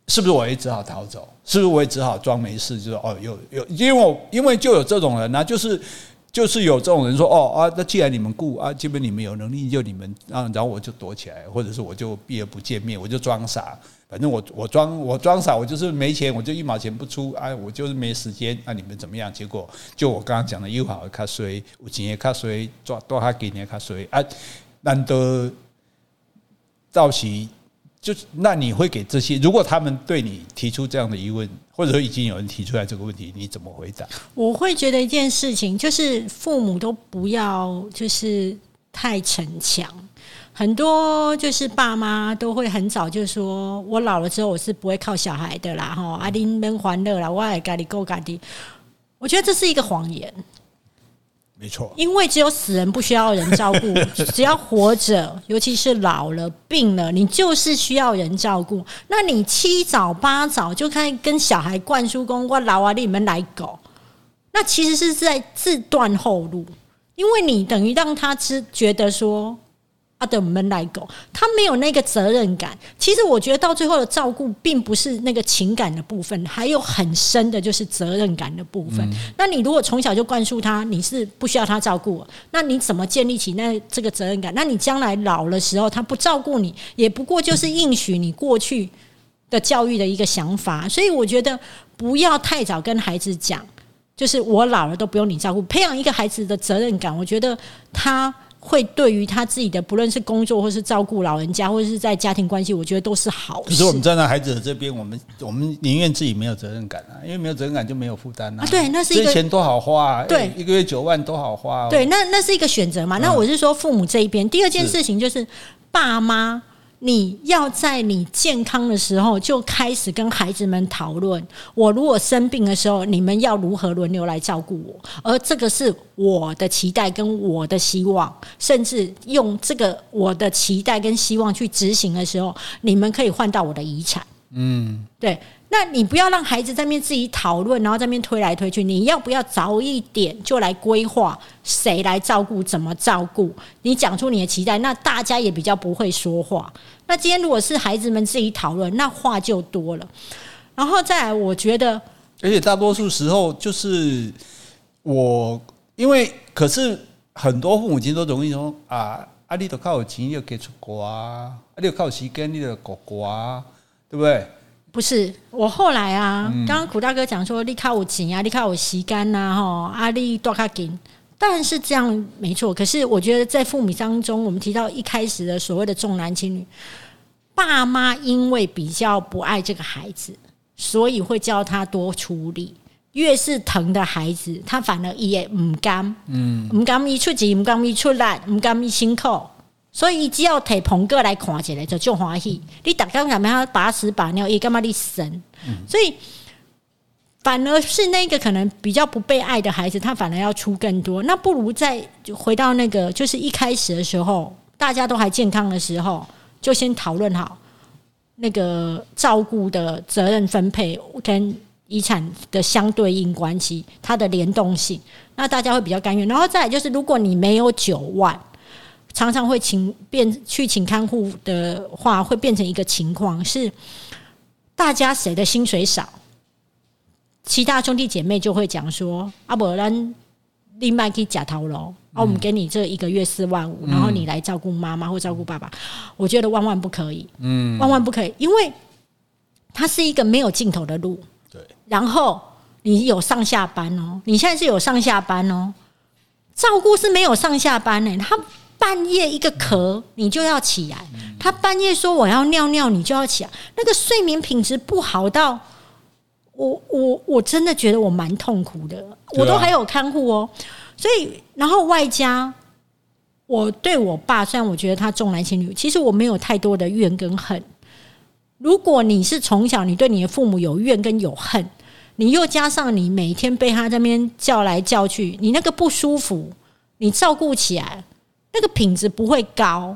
是不是我也只好逃走？是不是我也只好装没事？就是哦，有有，因为我因为就有这种人呢、啊，就是。就是有这种人说哦啊，那既然你们雇啊，基本你们有能力就你们啊，然后我就躲起来，或者是我就避而不见面，我就装傻，反正我我装我装傻，我就是没钱，我就一毛钱不出啊，我就是没时间啊，你们怎么样？结果就我刚刚讲的，又好卡衰，有钱也卡衰，抓多哈给你卡衰啊，难得到时。就那你会给这些？如果他们对你提出这样的疑问，或者说已经有人提出来这个问题，你怎么回答？我会觉得一件事情就是父母都不要就是太逞强，很多就是爸妈都会很早就说，我老了之后我是不会靠小孩的啦，哈，阿丁们欢乐啦，我爱咖喱够咖喱，我觉得这是一个谎言。没错，因为只有死人不需要人照顾，<laughs> 只要活着，尤其是老了、病了，你就是需要人照顾。那你七早八早就开始跟小孩灌输“公我老啊，你们来搞”，那其实是在自断后路，因为你等于让他知觉得说。阿德门来狗，他没有那个责任感。其实我觉得到最后的照顾，并不是那个情感的部分，还有很深的就是责任感的部分。那你如果从小就灌输他，你是不需要他照顾，那你怎么建立起那这个责任感？那你将来老了时候，他不照顾你，也不过就是应许你过去的教育的一个想法。所以我觉得不要太早跟孩子讲，就是我老了都不用你照顾。培养一个孩子的责任感，我觉得他。会对于他自己的，不论是工作或是照顾老人家，或者是在家庭关系，我觉得都是好事。可是我们站在孩子的这边，我们我们宁愿自己没有责任感啊，因为没有责任感就没有负担啊。对，那是一个钱多好花啊，对，一个月九万多好花啊。对，那那是一个选择嘛。那我是说父母这一边，第二件事情就是爸妈。你要在你健康的时候就开始跟孩子们讨论，我如果生病的时候，你们要如何轮流来照顾我？而这个是我的期待跟我的希望，甚至用这个我的期待跟希望去执行的时候，你们可以换到我的遗产。嗯，对。那你不要让孩子在那边自己讨论，然后在那边推来推去。你要不要早一点就来规划谁来照顾，怎么照顾？你讲出你的期待，那大家也比较不会说话。那今天如果是孩子们自己讨论，那话就多了。然后再来，我觉得，而且大多数时候就是我，因为可是很多父母亲都容易说啊，啊，你都靠有钱，你就给出国啊，啊，你靠有时间，你就国国啊，对不对？不是，我后来啊，刚刚苦大哥讲说，你靠我钱啊，你靠我吸干呐，哈，阿力多卡紧，当然是这样，没错。可是我觉得在父母当中，我们提到一开始的所谓的重男轻女，爸妈因为比较不爱这个孩子，所以会教他多处理。越是疼的孩子，他反而也唔甘，嗯，唔甘伊出钱，唔甘伊出力，唔甘伊辛苦。所以，只要提鹏哥来看起来就就欢喜。你打刚想要把屎把尿，也干嘛你生？所以，反而是那个可能比较不被爱的孩子，他反而要出更多。那不如再回到那个，就是一开始的时候，大家都还健康的时候，就先讨论好那个照顾的责任分配跟遗产的相对应关系，它的联动性，那大家会比较甘愿。然后再来就是，如果你没有九万。常常会请变去请看护的话，会变成一个情况是，大家谁的薪水少，其他兄弟姐妹就会讲说：“阿伯兰另外可以假头喽，啊，我们给你这一个月四万五，然后你来照顾妈妈或照顾爸爸。”我觉得万万不可以，嗯，万万不可以，因为它是一个没有尽头的路。对，然后你有上下班哦，你现在是有上下班哦，照顾是没有上下班呢，他。半夜一个咳，你就要起来；他半夜说我要尿尿，你就要起来。那个睡眠品质不好到我我我真的觉得我蛮痛苦的，我都还有看护哦。所以，然后外加我对我爸，虽然我觉得他重男轻女，其实我没有太多的怨跟恨。如果你是从小你对你的父母有怨跟有恨，你又加上你每天被他这边叫来叫去，你那个不舒服，你照顾起来那个品质不会高。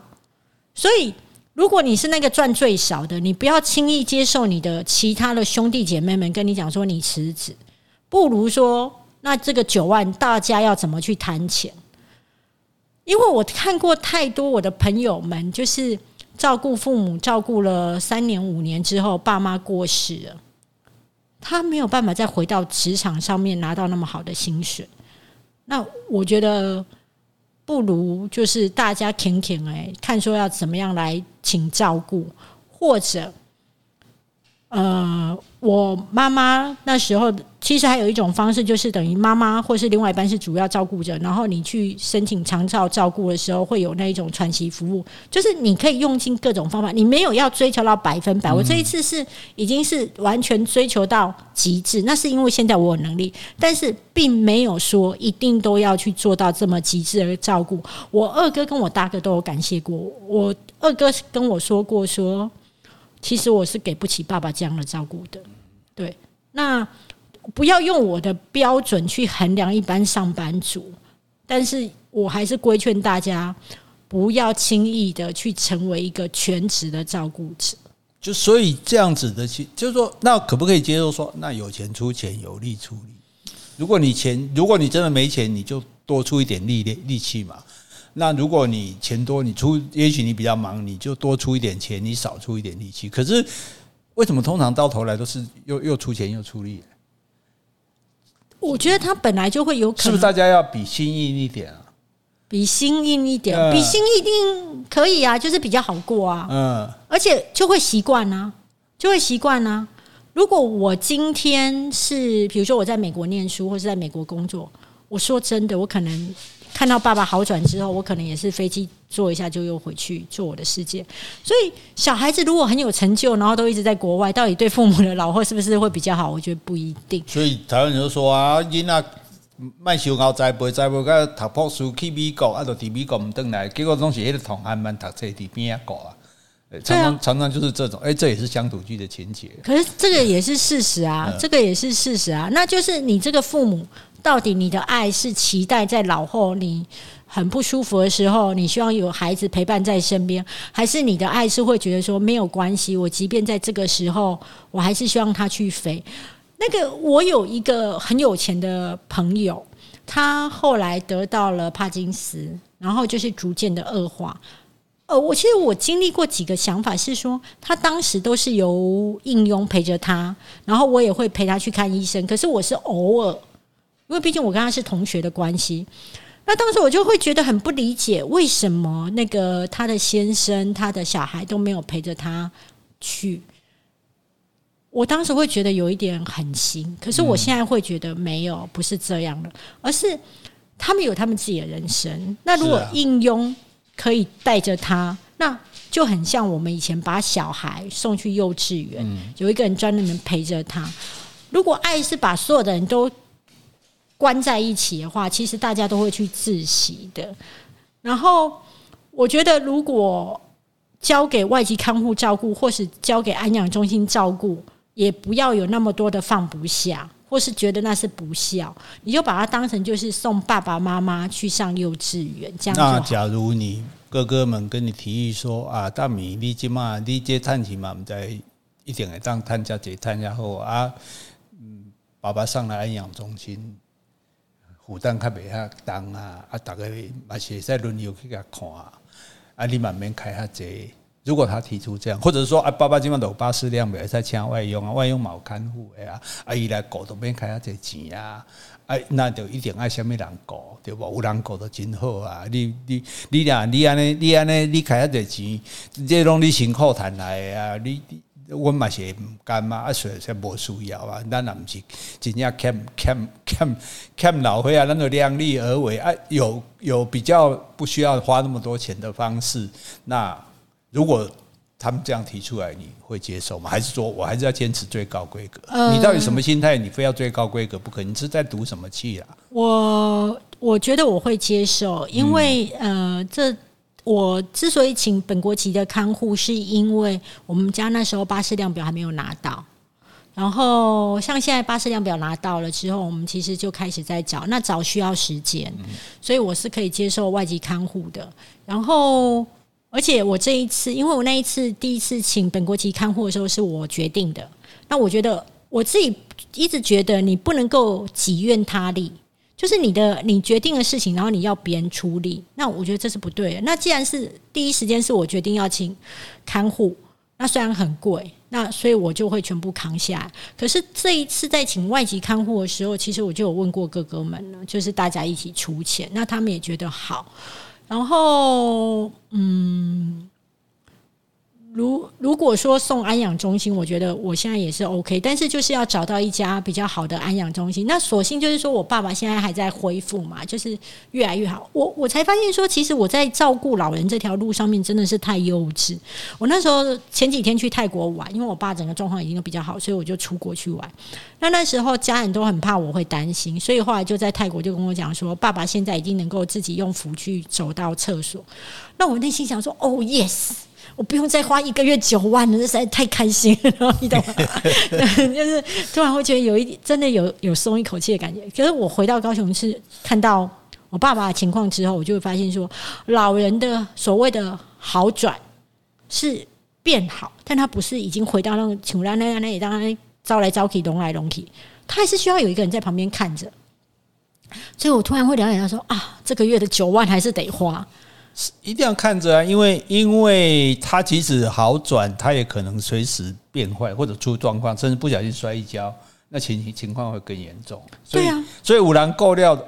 所以，如果你是那个赚最少的，你不要轻易接受你的其他的兄弟姐妹们跟你讲说你辞职，不如说那这个九万大家要怎么去谈钱？因为我看过太多我的朋友们就是。照顾父母照顾了三年五年之后，爸妈过世了，他没有办法再回到职场上面拿到那么好的薪水。那我觉得不如就是大家听听哎，看说要怎么样来请照顾，或者呃。我妈妈那时候其实还有一种方式，就是等于妈妈或是另外一半是主要照顾者，然后你去申请长照照顾的时候，会有那一种喘息服务，就是你可以用尽各种方法，你没有要追求到百分百。我这一次是已经是完全追求到极致，那是因为现在我有能力，但是并没有说一定都要去做到这么极致的照顾。我二哥跟我大哥都有感谢过我，我二哥跟我说过说。其实我是给不起爸爸这样的照顾的，对。那不要用我的标准去衡量一般上班族，但是我还是规劝大家，不要轻易的去成为一个全职的照顾者。就所以这样子的去，就是说，那可不可以接受说，那有钱出钱，有力出力？如果你钱，如果你真的没钱，你就多出一点力力力气嘛。那如果你钱多，你出，也许你比较忙，你就多出一点钱，你少出一点力气。可是为什么通常到头来都是又又出钱又出力？我觉得他本来就会有可能，是不是大家要比心硬一点啊？比心硬一点，比心一定可以啊，就是比较好过啊。嗯，而且就会习惯啊，就会习惯啊。如果我今天是，比如说我在美国念书或是在美国工作，我说真的，我可能。看到爸爸好转之后，我可能也是飞机坐一下就又回去做我的世界。所以小孩子如果很有成就，然后都一直在国外，到底对父母的老后是不是会比较好？我觉得不一定。所以台湾人就说啊，囡仔卖小高栽培栽培，个读博士去美国，啊，到底美国唔登来，结果东西迄个同学们读册底边啊搞啊，常常常常就是这种，哎，这也是乡土剧的情节。可是这个也是事实啊，这个也是事实啊，那就是你这个父母。到底你的爱是期待在老后你很不舒服的时候，你希望有孩子陪伴在身边，还是你的爱是会觉得说没有关系，我即便在这个时候，我还是希望他去飞。那个我有一个很有钱的朋友，他后来得到了帕金斯，然后就是逐渐的恶化。呃，我其实我经历过几个想法，是说他当时都是由应佣陪着他，然后我也会陪他去看医生，可是我是偶尔。因为毕竟我跟他是同学的关系，那当时我就会觉得很不理解，为什么那个他的先生、他的小孩都没有陪着他去。我当时会觉得有一点狠心，可是我现在会觉得没有，不是这样的，而是他们有他们自己的人生。那如果应佣可以带着他，那就很像我们以前把小孩送去幼稚园，有一个人专门陪着他。如果爱是把所有的人都关在一起的话，其实大家都会去窒息的。然后，我觉得如果交给外籍看护照顾，或是交给安养中心照顾，也不要有那么多的放不下，或是觉得那是不孝，你就把它当成就是送爸爸妈妈去上幼稚园这样。那假如你哥哥们跟你提议说啊，大米你今嘛你接探亲嘛，我们在一点来当探家姐探家后啊，嗯，爸爸上了安养中心。负担较袂遐重啊！啊，逐个嘛是会使轮流去甲看啊！啊，你嘛免开遐济。如果他提出这样，或者说啊，爸爸今晚都有巴士量，袂使请外佣啊，外佣嘛有看护的啊，啊，伊来顾都免开遐济钱啊！啊，那就一定爱啥物人顾，对无？有人顾得真好啊！你你你俩你安尼你安尼你开遐济钱，这拢你辛苦赚来的啊！你我嘛是唔甘嘛，啊，所以才无需要啊。咱也唔是真正欠欠欠欠老岁啊，咱就量力而为啊。有有比较不需要花那么多钱的方式。那如果他们这样提出来，你会接受吗？还是说我还是要坚持最高规格？嗯、你到底什么心态？你非要最高规格不可？你是在赌什么气啊？我我觉得我会接受，因为、嗯、呃这。我之所以请本国籍的看护，是因为我们家那时候巴士量表还没有拿到。然后像现在巴士量表拿到了之后，我们其实就开始在找，那找需要时间，所以我是可以接受外籍看护的。然后，而且我这一次，因为我那一次第一次请本国籍看护的时候是我决定的，那我觉得我自己一直觉得你不能够己愿他利。就是你的你决定的事情，然后你要别人出力，那我觉得这是不对的。那既然是第一时间是我决定要请看护，那虽然很贵，那所以我就会全部扛下来。可是这一次在请外籍看护的时候，其实我就有问过哥哥们了，就是大家一起出钱，那他们也觉得好。然后，嗯。如如果说送安养中心，我觉得我现在也是 OK，但是就是要找到一家比较好的安养中心。那索性就是说我爸爸现在还在恢复嘛，就是越来越好。我我才发现说，其实我在照顾老人这条路上面真的是太幼稚。我那时候前几天去泰国玩，因为我爸整个状况已经都比较好，所以我就出国去玩。那那时候家人都很怕我会担心，所以后来就在泰国就跟我讲说，爸爸现在已经能够自己用辅具走到厕所。那我内心想说，哦，yes。我不用再花一个月九万了，这实在太开心了，你懂吗？<laughs> 就是突然会觉得有一点真的有有松一口气的感觉。可是我回到高雄是看到我爸爸的情况之后，我就会发现说，老人的所谓的好转是变好，但他不是已经回到那种穷啦那样那里，当然招来招去，龙来龙去，他还是需要有一个人在旁边看着。所以我突然会了解到说啊，这个月的九万还是得花。一定要看着啊，因为因为他即使好转，他也可能随时变坏或者出状况，甚至不小心摔一跤，那情情况会更严重。所以，所以五郎够料的。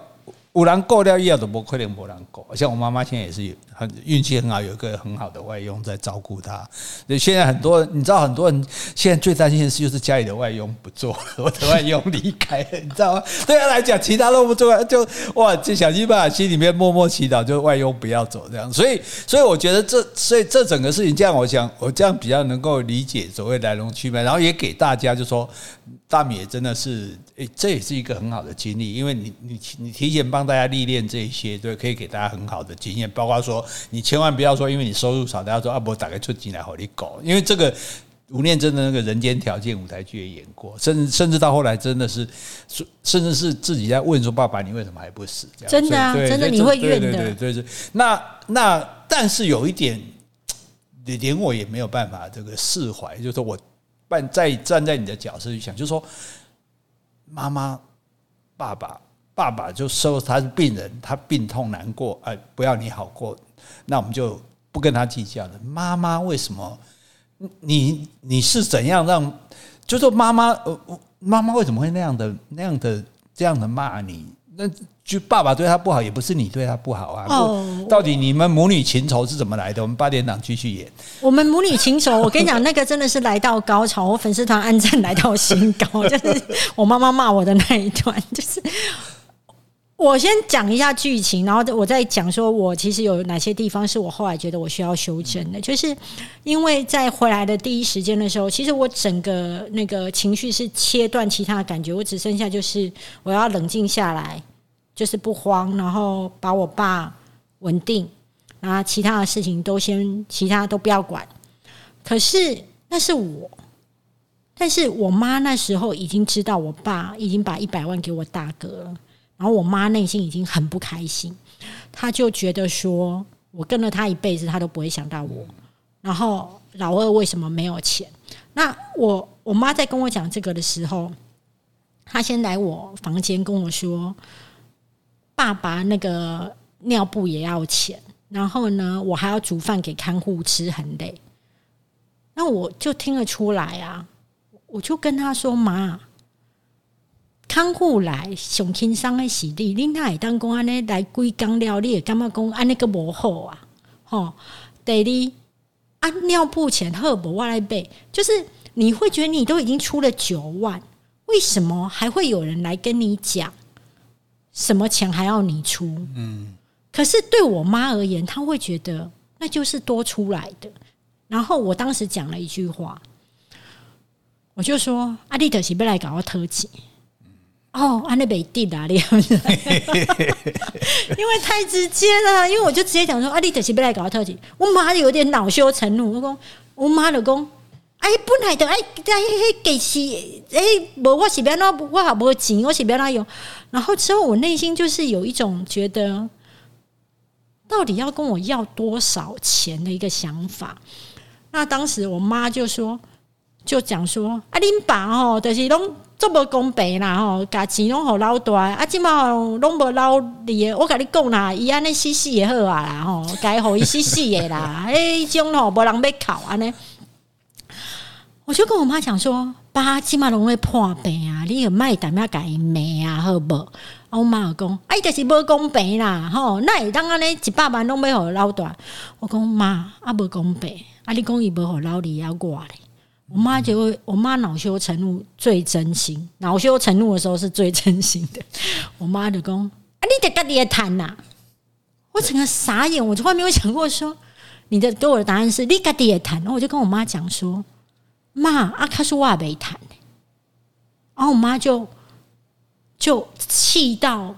五郎够料，要的不可能不能够。像我妈妈现在也是运气很好，有一个很好的外佣在照顾他。所以现在很多，你知道，很多人现在最担心的事就是家里的外佣不做了，我的外佣离开了，你知道吗？<laughs> 对他来讲，其他都不做，就哇，就想尽办法心里面默默祈祷，就外佣不要走这样。所以，所以我觉得这，所以这整个事情这样，我想我这样比较能够理解所谓来龙去脉，然后也给大家就说。大米也真的是，诶、欸，这也是一个很好的经历，因为你你你提前帮大家历练这一些，对，可以给大家很好的经验。包括说，你千万不要说，因为你收入少，大家说啊，我打开出进来好你搞，因为这个吴念真的那个人间条件舞台剧也演过，甚至甚至到后来真的是，甚至是自己在问说，爸爸你为什么还不死？这样真的啊，真的你会怨的，对对对。那那但是有一点，连我也没有办法这个释怀，就是说我。再站在你的角色去想，就是说，妈妈、爸爸、爸爸就说他是病人，他病痛难过，哎，不要你好过，那我们就不跟他计较了。妈妈为什么？你你是怎样让？就说妈妈，呃，妈妈为什么会那样的、那样的、这样的骂你？那就爸爸对他不好，也不是你对他不好啊。哦，到底你们母女情仇是怎么来的？我们八点档继续演。我们母女情仇，<laughs> 我跟你讲，那个真的是来到高潮，我粉丝团按赞来到新高，就是我妈妈骂我的那一段。就是我先讲一下剧情，然后我再讲说我其实有哪些地方是我后来觉得我需要修正的。就是因为在回来的第一时间的时候，其实我整个那个情绪是切断其他的感觉，我只剩下就是我要冷静下来。就是不慌，然后把我爸稳定，然后其他的事情都先，其他都不要管。可是那是我，但是我妈那时候已经知道我爸已经把一百万给我大哥了，然后我妈内心已经很不开心，她就觉得说我跟了他一辈子，他都不会想到我。然后老二为什么没有钱？那我我妈在跟我讲这个的时候，她先来我房间跟我说。爸爸那个尿布也要钱，然后呢，我还要煮饭给看护吃，很累。那我就听得出来啊，我就跟她说：“妈，康复来上轻伤的是你，你哪会当讲安尼来归工了，你也干嘛讲安尼个无好啊？吼，第二啊，尿布钱好不？我来背，就是你会觉得你都已经出了九万，为什么还会有人来跟你讲什么钱还要你出？嗯，可是对我妈而言，她会觉得那就是多出来的。然后我当时讲了一句话，我就说：“阿丽特是不来搞我特辑。”哦，安那北地哪里？<laughs> 因为太直接了，因为我就直接讲说：“阿丽特是不来搞特辑。”我妈有点恼羞成怒，我讲：“我妈就讲，哎，本来的哎，哎，给是哎，我我是不要那我好不钱，我是不要那用。”然后之后，我内心就是有一种觉得，到底要跟我要多少钱的一个想法。那当时我妈就说，就讲说：“啊，恁爸吼，就是拢做无公平啦吼，把钱拢互老大，啊，即嘛拢无老二。我甲你讲啦，伊安尼死死也好啊啦吼，该互伊死死的啦，<laughs> 迄种吼无人要哭安尼。”我就跟我妈讲说：“爸，即满拢会破病啊，你有卖胆要改命啊，好无？”我妈就讲：“哎，就是无公平啦，吼，那会当安尼一百万拢要互老大。”我讲妈，啊，无公平。啊！你讲伊无互老二要挂嘞，我妈就会，我妈恼羞成怒最真心，恼羞成怒的时候是最真心的。<laughs> 我妈就讲：啊，你得跟你谈呐！我整个傻眼，我从来没有想过说你的给我的答案是你跟你谈。然后我就跟我妈讲说：妈，啊，可是我也没谈。然后我妈就就气到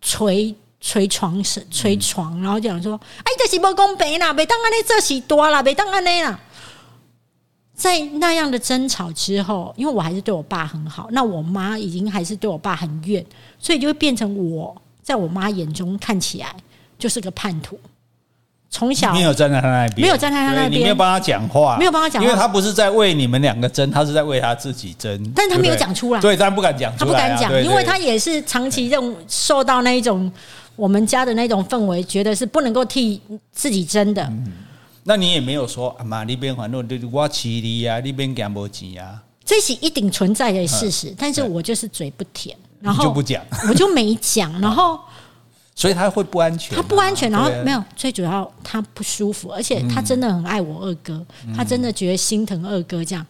捶。捶床是捶床，然后讲说：“哎，这是不公平啦！别当安尼这是多啦，别当安尼啦。”在那样的争吵之后，因为我还是对我爸很好，那我妈已经还是对我爸很怨，所以就会变成我在我妈眼中看起来就是个叛徒。从小没有站在他那边，没有站在他那边，你没有帮他讲话，没有帮他讲话，因为他不是在为你们两个争，他是在为他自己争。但是他没有讲出来，对，他不敢讲他不敢讲，因为他也是长期这种受到那一种。我们家的那种氛围，觉得是不能够替自己争的。嗯，那你也没有说啊妈，你边还弄，我气你啊，你边讲不钱啊？这是一定存在的事实，但是我就是嘴不甜，然后就不讲，我就没讲，<laughs> 然后所以他会不安全，他不安全，然后没有，最主要他不舒服，而且他真的很爱我二哥，他真的觉得心疼二哥这样。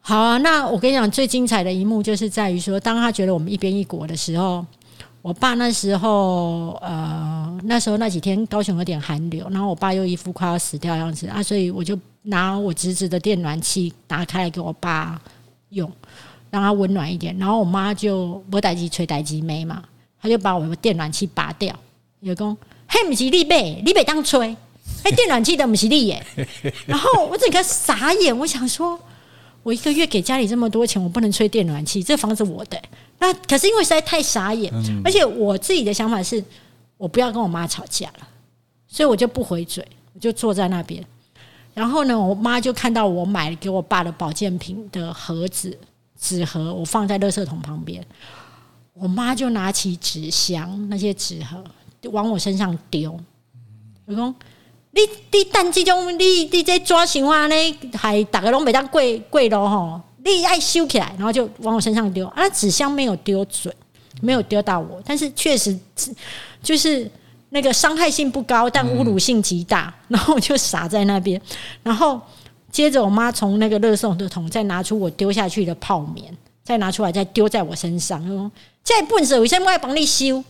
好啊，那我跟你讲，最精彩的一幕就是在于说，当他觉得我们一边一国的时候。我爸那时候，呃，那时候那几天高雄有点寒流，然后我爸又一副快要死掉的样子啊，所以我就拿我侄子的电暖器打开来给我爸用，让他温暖一点。然后我妈就没代志吹代志没嘛，他就把我的电暖器拔掉，<laughs> 有讲嘿，不是你，你别当吹，嘿，电暖器都不是你耶。<laughs> 然后我整个傻眼，我想说，我一个月给家里这么多钱，我不能吹电暖气，这房子我的。那可是因为实在太傻眼，而且我自己的想法是，我不要跟我妈吵架了，所以我就不回嘴，我就坐在那边。然后呢，我妈就看到我买给我爸的保健品的盒子纸盒，我放在垃圾桶旁边。我妈就拿起纸箱那些纸盒往我身上丢。我说：“你你但这种你你这抓情况呢，还大家拢没当贵贵咯吼。”你爱收起来，然后就往我身上丢啊！纸箱没有丢准，没有丢到我，但是确实就是那个伤害性不高，但侮辱性极大。<laughs> 然后我就傻在那边，然后接着我妈从那个热送的桶再拿出我丢下去的泡棉，再拿出来再丢在我身上，说：“这笨手为什么我要帮你修？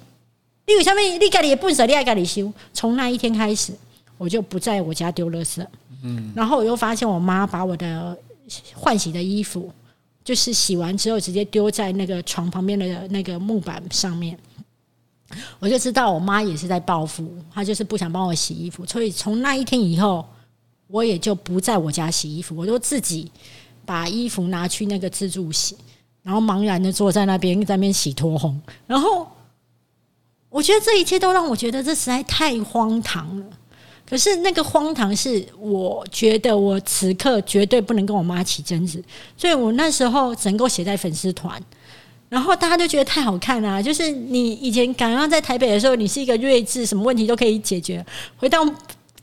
你为什么你家里的笨手你爱家里修？”从那一天开始，我就不在我家丢垃圾。嗯，然后我又发现我妈把我的。换洗的衣服，就是洗完之后直接丢在那个床旁边的那个木板上面，我就知道我妈也是在报复，她就是不想帮我洗衣服，所以从那一天以后，我也就不在我家洗衣服，我就自己把衣服拿去那个自助洗，然后茫然的坐在那边在那边洗脱烘，然后我觉得这一切都让我觉得这实在太荒唐了。可是那个荒唐是，我觉得我此刻绝对不能跟我妈起争执，所以我那时候只能够写在粉丝团，然后大家都觉得太好看了。就是你以前刚刚在台北的时候，你是一个睿智，什么问题都可以解决；回到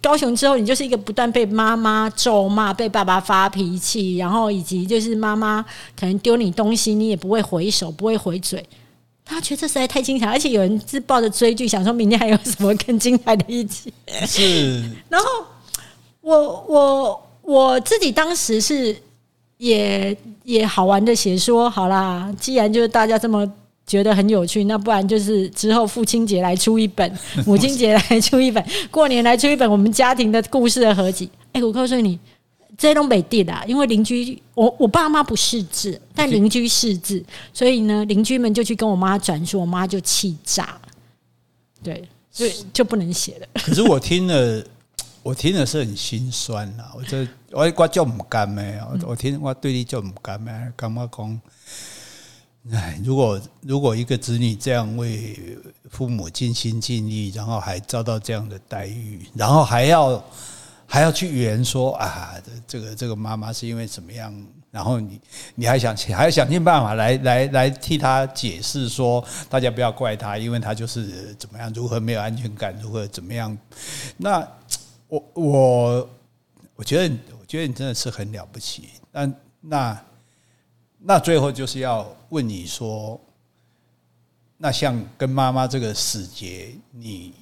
高雄之后，你就是一个不断被妈妈咒骂、被爸爸发脾气，然后以及就是妈妈可能丢你东西，你也不会回手，不会回嘴。他觉得这实在太精彩，而且有人自抱着追剧，想说明天还有什么更精彩的一集。是，<laughs> 然后我我我自己当时是也也好玩的写说，好啦，既然就是大家这么觉得很有趣，那不然就是之后父亲节来出一本，<laughs> 母亲节来出一本，过年来出一本我们家庭的故事的合集。哎、欸，我告诉你，这东北地的，因为邻居，我我爸妈不识字，但邻居识字，所以呢，邻居们就去跟我妈转述，我妈就气炸，对，所以就不能写了。<laughs> 可是我听了。我听了是很心酸呐，我这我我叫唔甘咩，我听我对你叫唔甘咩，感觉讲，哎，如果如果一个子女这样为父母尽心尽力，然后还遭到这样的待遇，然后还要还要去圆说啊，这个这个妈妈是因为怎么样，然后你你还想还要想尽办法来来来替他解释说，大家不要怪他，因为他就是怎么样，如何没有安全感，如何怎么样，那。我我我觉得，我觉得你真的是很了不起。但那那最后就是要问你说，那像跟妈妈这个死结，你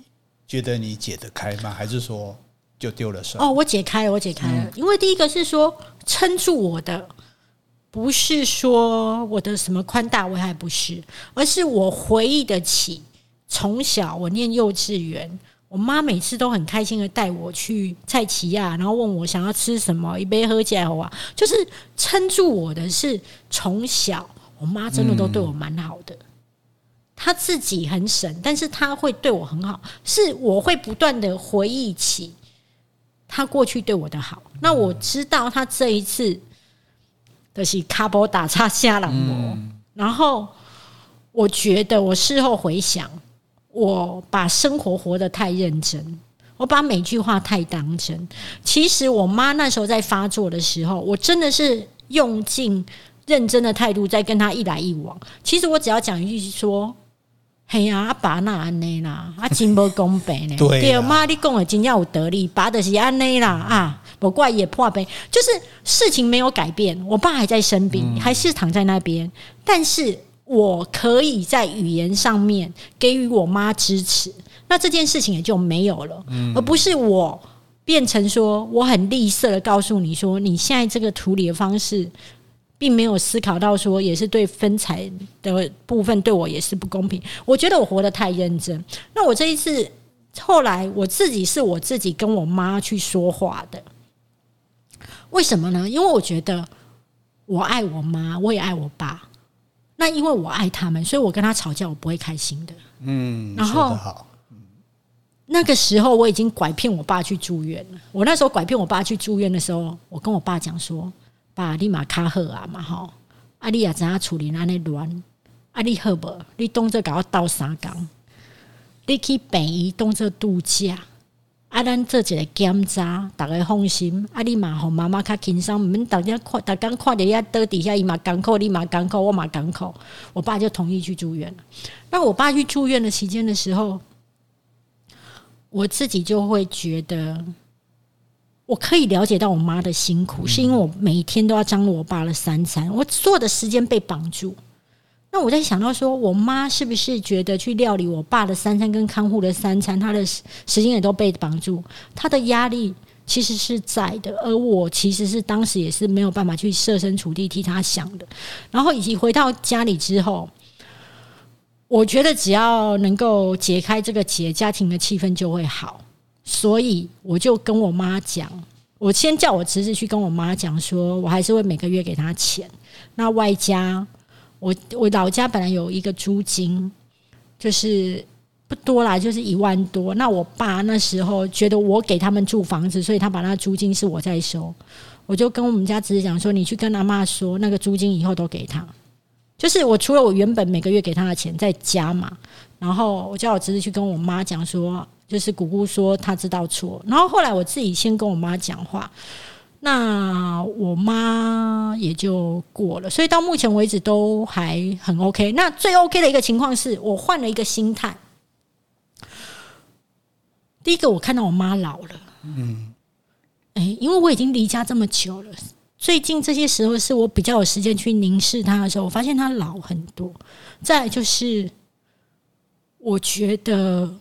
觉得你解得开吗？还是说就丢了算？哦，我解开了，我解开了。因为第一个是说撑住我的，不是说我的什么宽大危害不是，而是我回忆得起从小我念幼稚园。我妈每次都很开心的带我去菜奇亚，然后问我想要吃什么，一杯喝起来啊，就是撑住我的是从小，我妈真的都对我蛮好的。她自己很省，但是她会对我很好，是我会不断的回忆起她过去对我的好。那我知道他这一次的是卡波打叉下了我，然后我觉得我事后回想。我把生活活得太认真，我把每句话太当真。其实我妈那时候在发作的时候，我真的是用尽认真的态度在跟她一来一往。其实我只要讲一句说：“嘿呀，阿爸那安内啦，阿真不公平呢。<laughs> ”对，妈，你讲的真要有得力，爸的是安内啦啊！我怪也破杯，就是事情没有改变，我爸还在生病，还是躺在那边，但是。我可以在语言上面给予我妈支持，那这件事情也就没有了，而不是我变成说我很吝啬的告诉你说，你现在这个处理的方式，并没有思考到说也是对分财的部分对我也是不公平。我觉得我活得太认真。那我这一次后来我自己是我自己跟我妈去说话的，为什么呢？因为我觉得我爱我妈，我也爱我爸。那因为我爱他们，所以我跟他吵架，我不会开心的。嗯，然后那个时候我已经拐骗我爸去住院了。我那时候拐骗我爸去住院的时候，我跟我爸讲说：“爸，你马卡好啊嘛吼，阿丽亚怎样处理那那乱？阿丽好不？你动作搞到三缸，你去北宜动作度假。”啊，咱做一个检查，大家放心。啊，你嘛，互妈妈较轻松，毋免大家看，大家看着遐倒底下，伊嘛艰苦，你嘛艰苦，我嘛艰苦。我爸就同意去住院了。那我爸去住院的期间的时候，我自己就会觉得，我可以了解到我妈的辛苦，是因为我每天都要张罗我爸的三餐，我所有的时间被绑住。那我在想到说，我妈是不是觉得去料理我爸的三餐跟看护的三餐，她的时间也都被绑住，她的压力其实是在的，而我其实是当时也是没有办法去设身处地替她想的。然后以及回到家里之后，我觉得只要能够解开这个结，家庭的气氛就会好。所以我就跟我妈讲，我先叫我侄子去跟我妈讲，说我还是会每个月给她钱，那外加。我我老家本来有一个租金，就是不多啦，就是一万多。那我爸那时候觉得我给他们住房子，所以他把那租金是我在收。我就跟我们家侄子讲说：“你去跟阿妈说，那个租金以后都给他。就是我除了我原本每个月给他的钱再加嘛。然后我叫我侄子去跟我妈讲说，就是姑姑说她知道错。然后后来我自己先跟我妈讲话。”那我妈也就过了，所以到目前为止都还很 OK。那最 OK 的一个情况是我换了一个心态。第一个，我看到我妈老了，嗯，哎，因为我已经离家这么久了，最近这些时候是我比较有时间去凝视她的时候，我发现她老很多。再来就是，我觉得。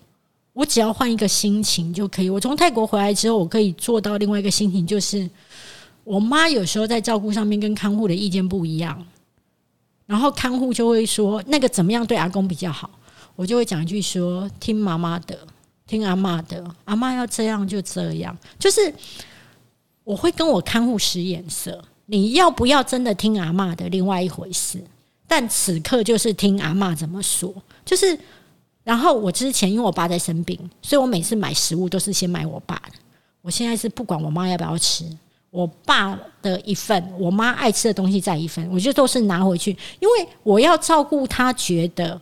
我只要换一个心情就可以。我从泰国回来之后，我可以做到另外一个心情，就是我妈有时候在照顾上面跟看护的意见不一样，然后看护就会说那个怎么样对阿公比较好，我就会讲一句说听妈妈的，听阿嬷的，阿嬷要这样就这样，就是我会跟我看护使眼色，你要不要真的听阿嬷的，另外一回事，但此刻就是听阿嬷怎么说，就是。然后我之前因为我爸在生病，所以我每次买食物都是先买我爸的。我现在是不管我妈要不要吃，我爸的一份，我妈爱吃的东西再一份，我就都是拿回去，因为我要照顾他，觉得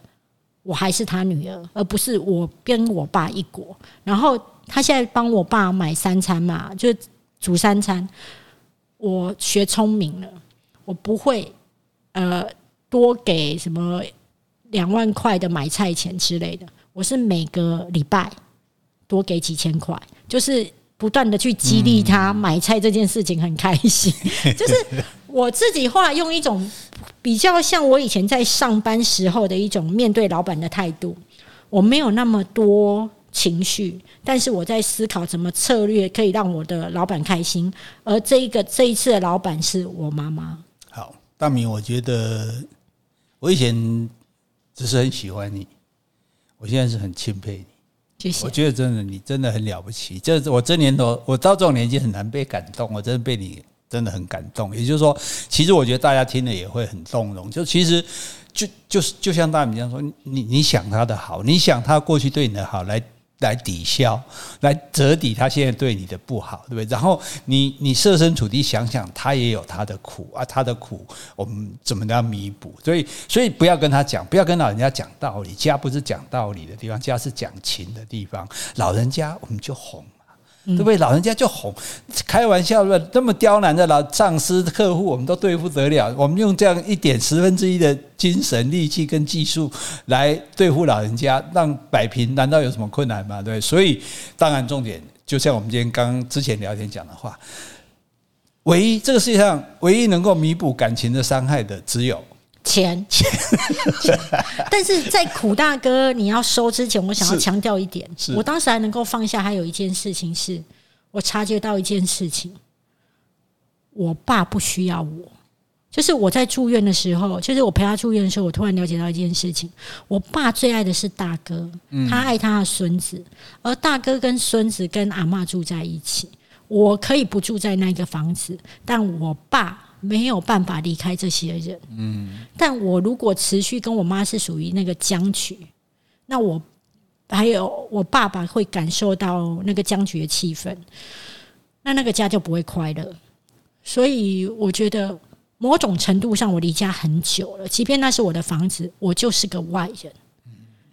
我还是他女儿，而不是我跟我爸一国。然后他现在帮我爸买三餐嘛，就煮三餐。我学聪明了，我不会呃多给什么。两万块的买菜钱之类的，我是每个礼拜多给几千块，就是不断的去激励他买菜这件事情很开心。<laughs> 就是我自己后来用一种比较像我以前在上班时候的一种面对老板的态度，我没有那么多情绪，但是我在思考怎么策略可以让我的老板开心。而这一个这一次的老板是我妈妈。好，大明，我觉得我以前。只是很喜欢你，我现在是很钦佩你。谢谢。我觉得真的你真的很了不起。这我这年头，我到这种年纪很难被感动，我真的被你真的很感动。也就是说，其实我觉得大家听了也会很动容。就其实就就是就像大米这样说，你你想他的好，你想他过去对你的好来。来抵消，来折抵他现在对你的不好，对不对？然后你你设身处地想想，他也有他的苦啊，他的苦我们怎么样弥补？所以所以不要跟他讲，不要跟老人家讲道理。家不是讲道理的地方，家是讲情的地方。老人家我们就哄。对不对？老人家就哄，开玩笑的，那么刁难的老上司客户，我们都对付得了。我们用这样一点十分之一的精神力气跟技术来对付老人家，让摆平，难道有什么困难吗？对，所以当然重点，就像我们今天刚之前聊天讲的话，唯一这个世界上唯一能够弥补感情的伤害的，只有。钱钱，但是在苦大哥你要收之前，我想要强调一点，我当时还能够放下。还有一件事情是，我察觉到一件事情，我爸不需要我。就是我在住院的时候，就是我陪他住院的时候，我突然了解到一件事情：我爸最爱的是大哥，他爱他的孙子，而大哥跟孙子跟阿嬷住在一起。我可以不住在那个房子，但我爸。没有办法离开这些人，嗯，但我如果持续跟我妈是属于那个僵局，那我还有我爸爸会感受到那个僵局的气氛，那那个家就不会快乐。所以我觉得某种程度上，我离家很久了，即便那是我的房子，我就是个外人。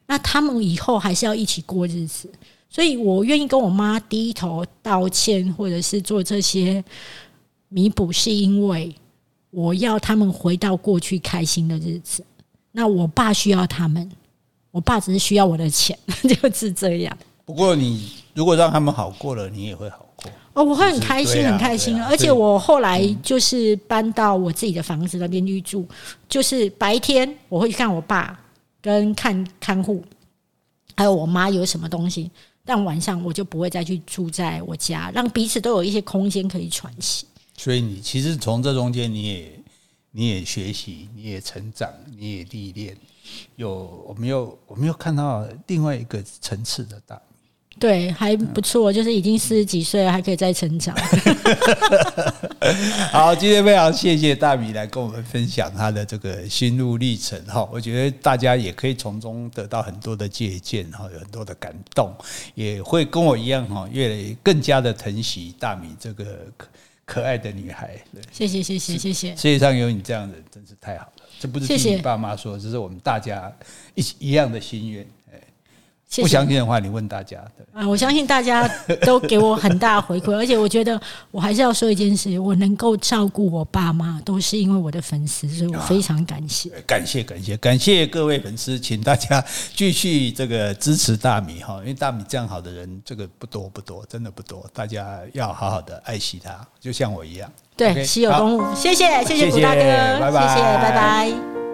那他们以后还是要一起过日子，所以我愿意跟我妈低头道歉，或者是做这些。弥补是因为我要他们回到过去开心的日子。那我爸需要他们，我爸只是需要我的钱，<laughs> 就是这样。不过你如果让他们好过了，你也会好过。哦，我会很开心，很开心。而且我后来就是搬到我自己的房子那边去住，就是白天我会去看我爸，跟看看护，还有我妈有什么东西。但晚上我就不会再去住在我家，让彼此都有一些空间可以喘息。所以你其实从这中间，你也你也学习，你也成长，你也历练，有我们又我们又看到另外一个层次的大米，对，还不错，就是已经四十几岁了，还可以再成长。<laughs> 好，今天非常谢谢大米来跟我们分享他的这个心路历程哈，我觉得大家也可以从中得到很多的借鉴哈，有很多的感动，也会跟我一样哈，越来越更加的疼惜大米这个。可爱的女孩，谢谢谢谢谢谢。世界上有你这样的人，真是太好了。这不是听你爸妈说，这是我们大家一起一样的心愿。不相信的话，你问大家。对啊，我相信大家都给我很大回馈，<laughs> 而且我觉得我还是要说一件事：我能够照顾我爸妈，都是因为我的粉丝，所以我非常感谢。感谢感谢感谢各位粉丝，请大家继续这个支持大米哈，因为大米这样好的人，这个不多不多，真的不多，大家要好好的爱惜他，就像我一样。对，稀有动物，谢谢谢谢古大哥，拜拜，谢谢，拜拜。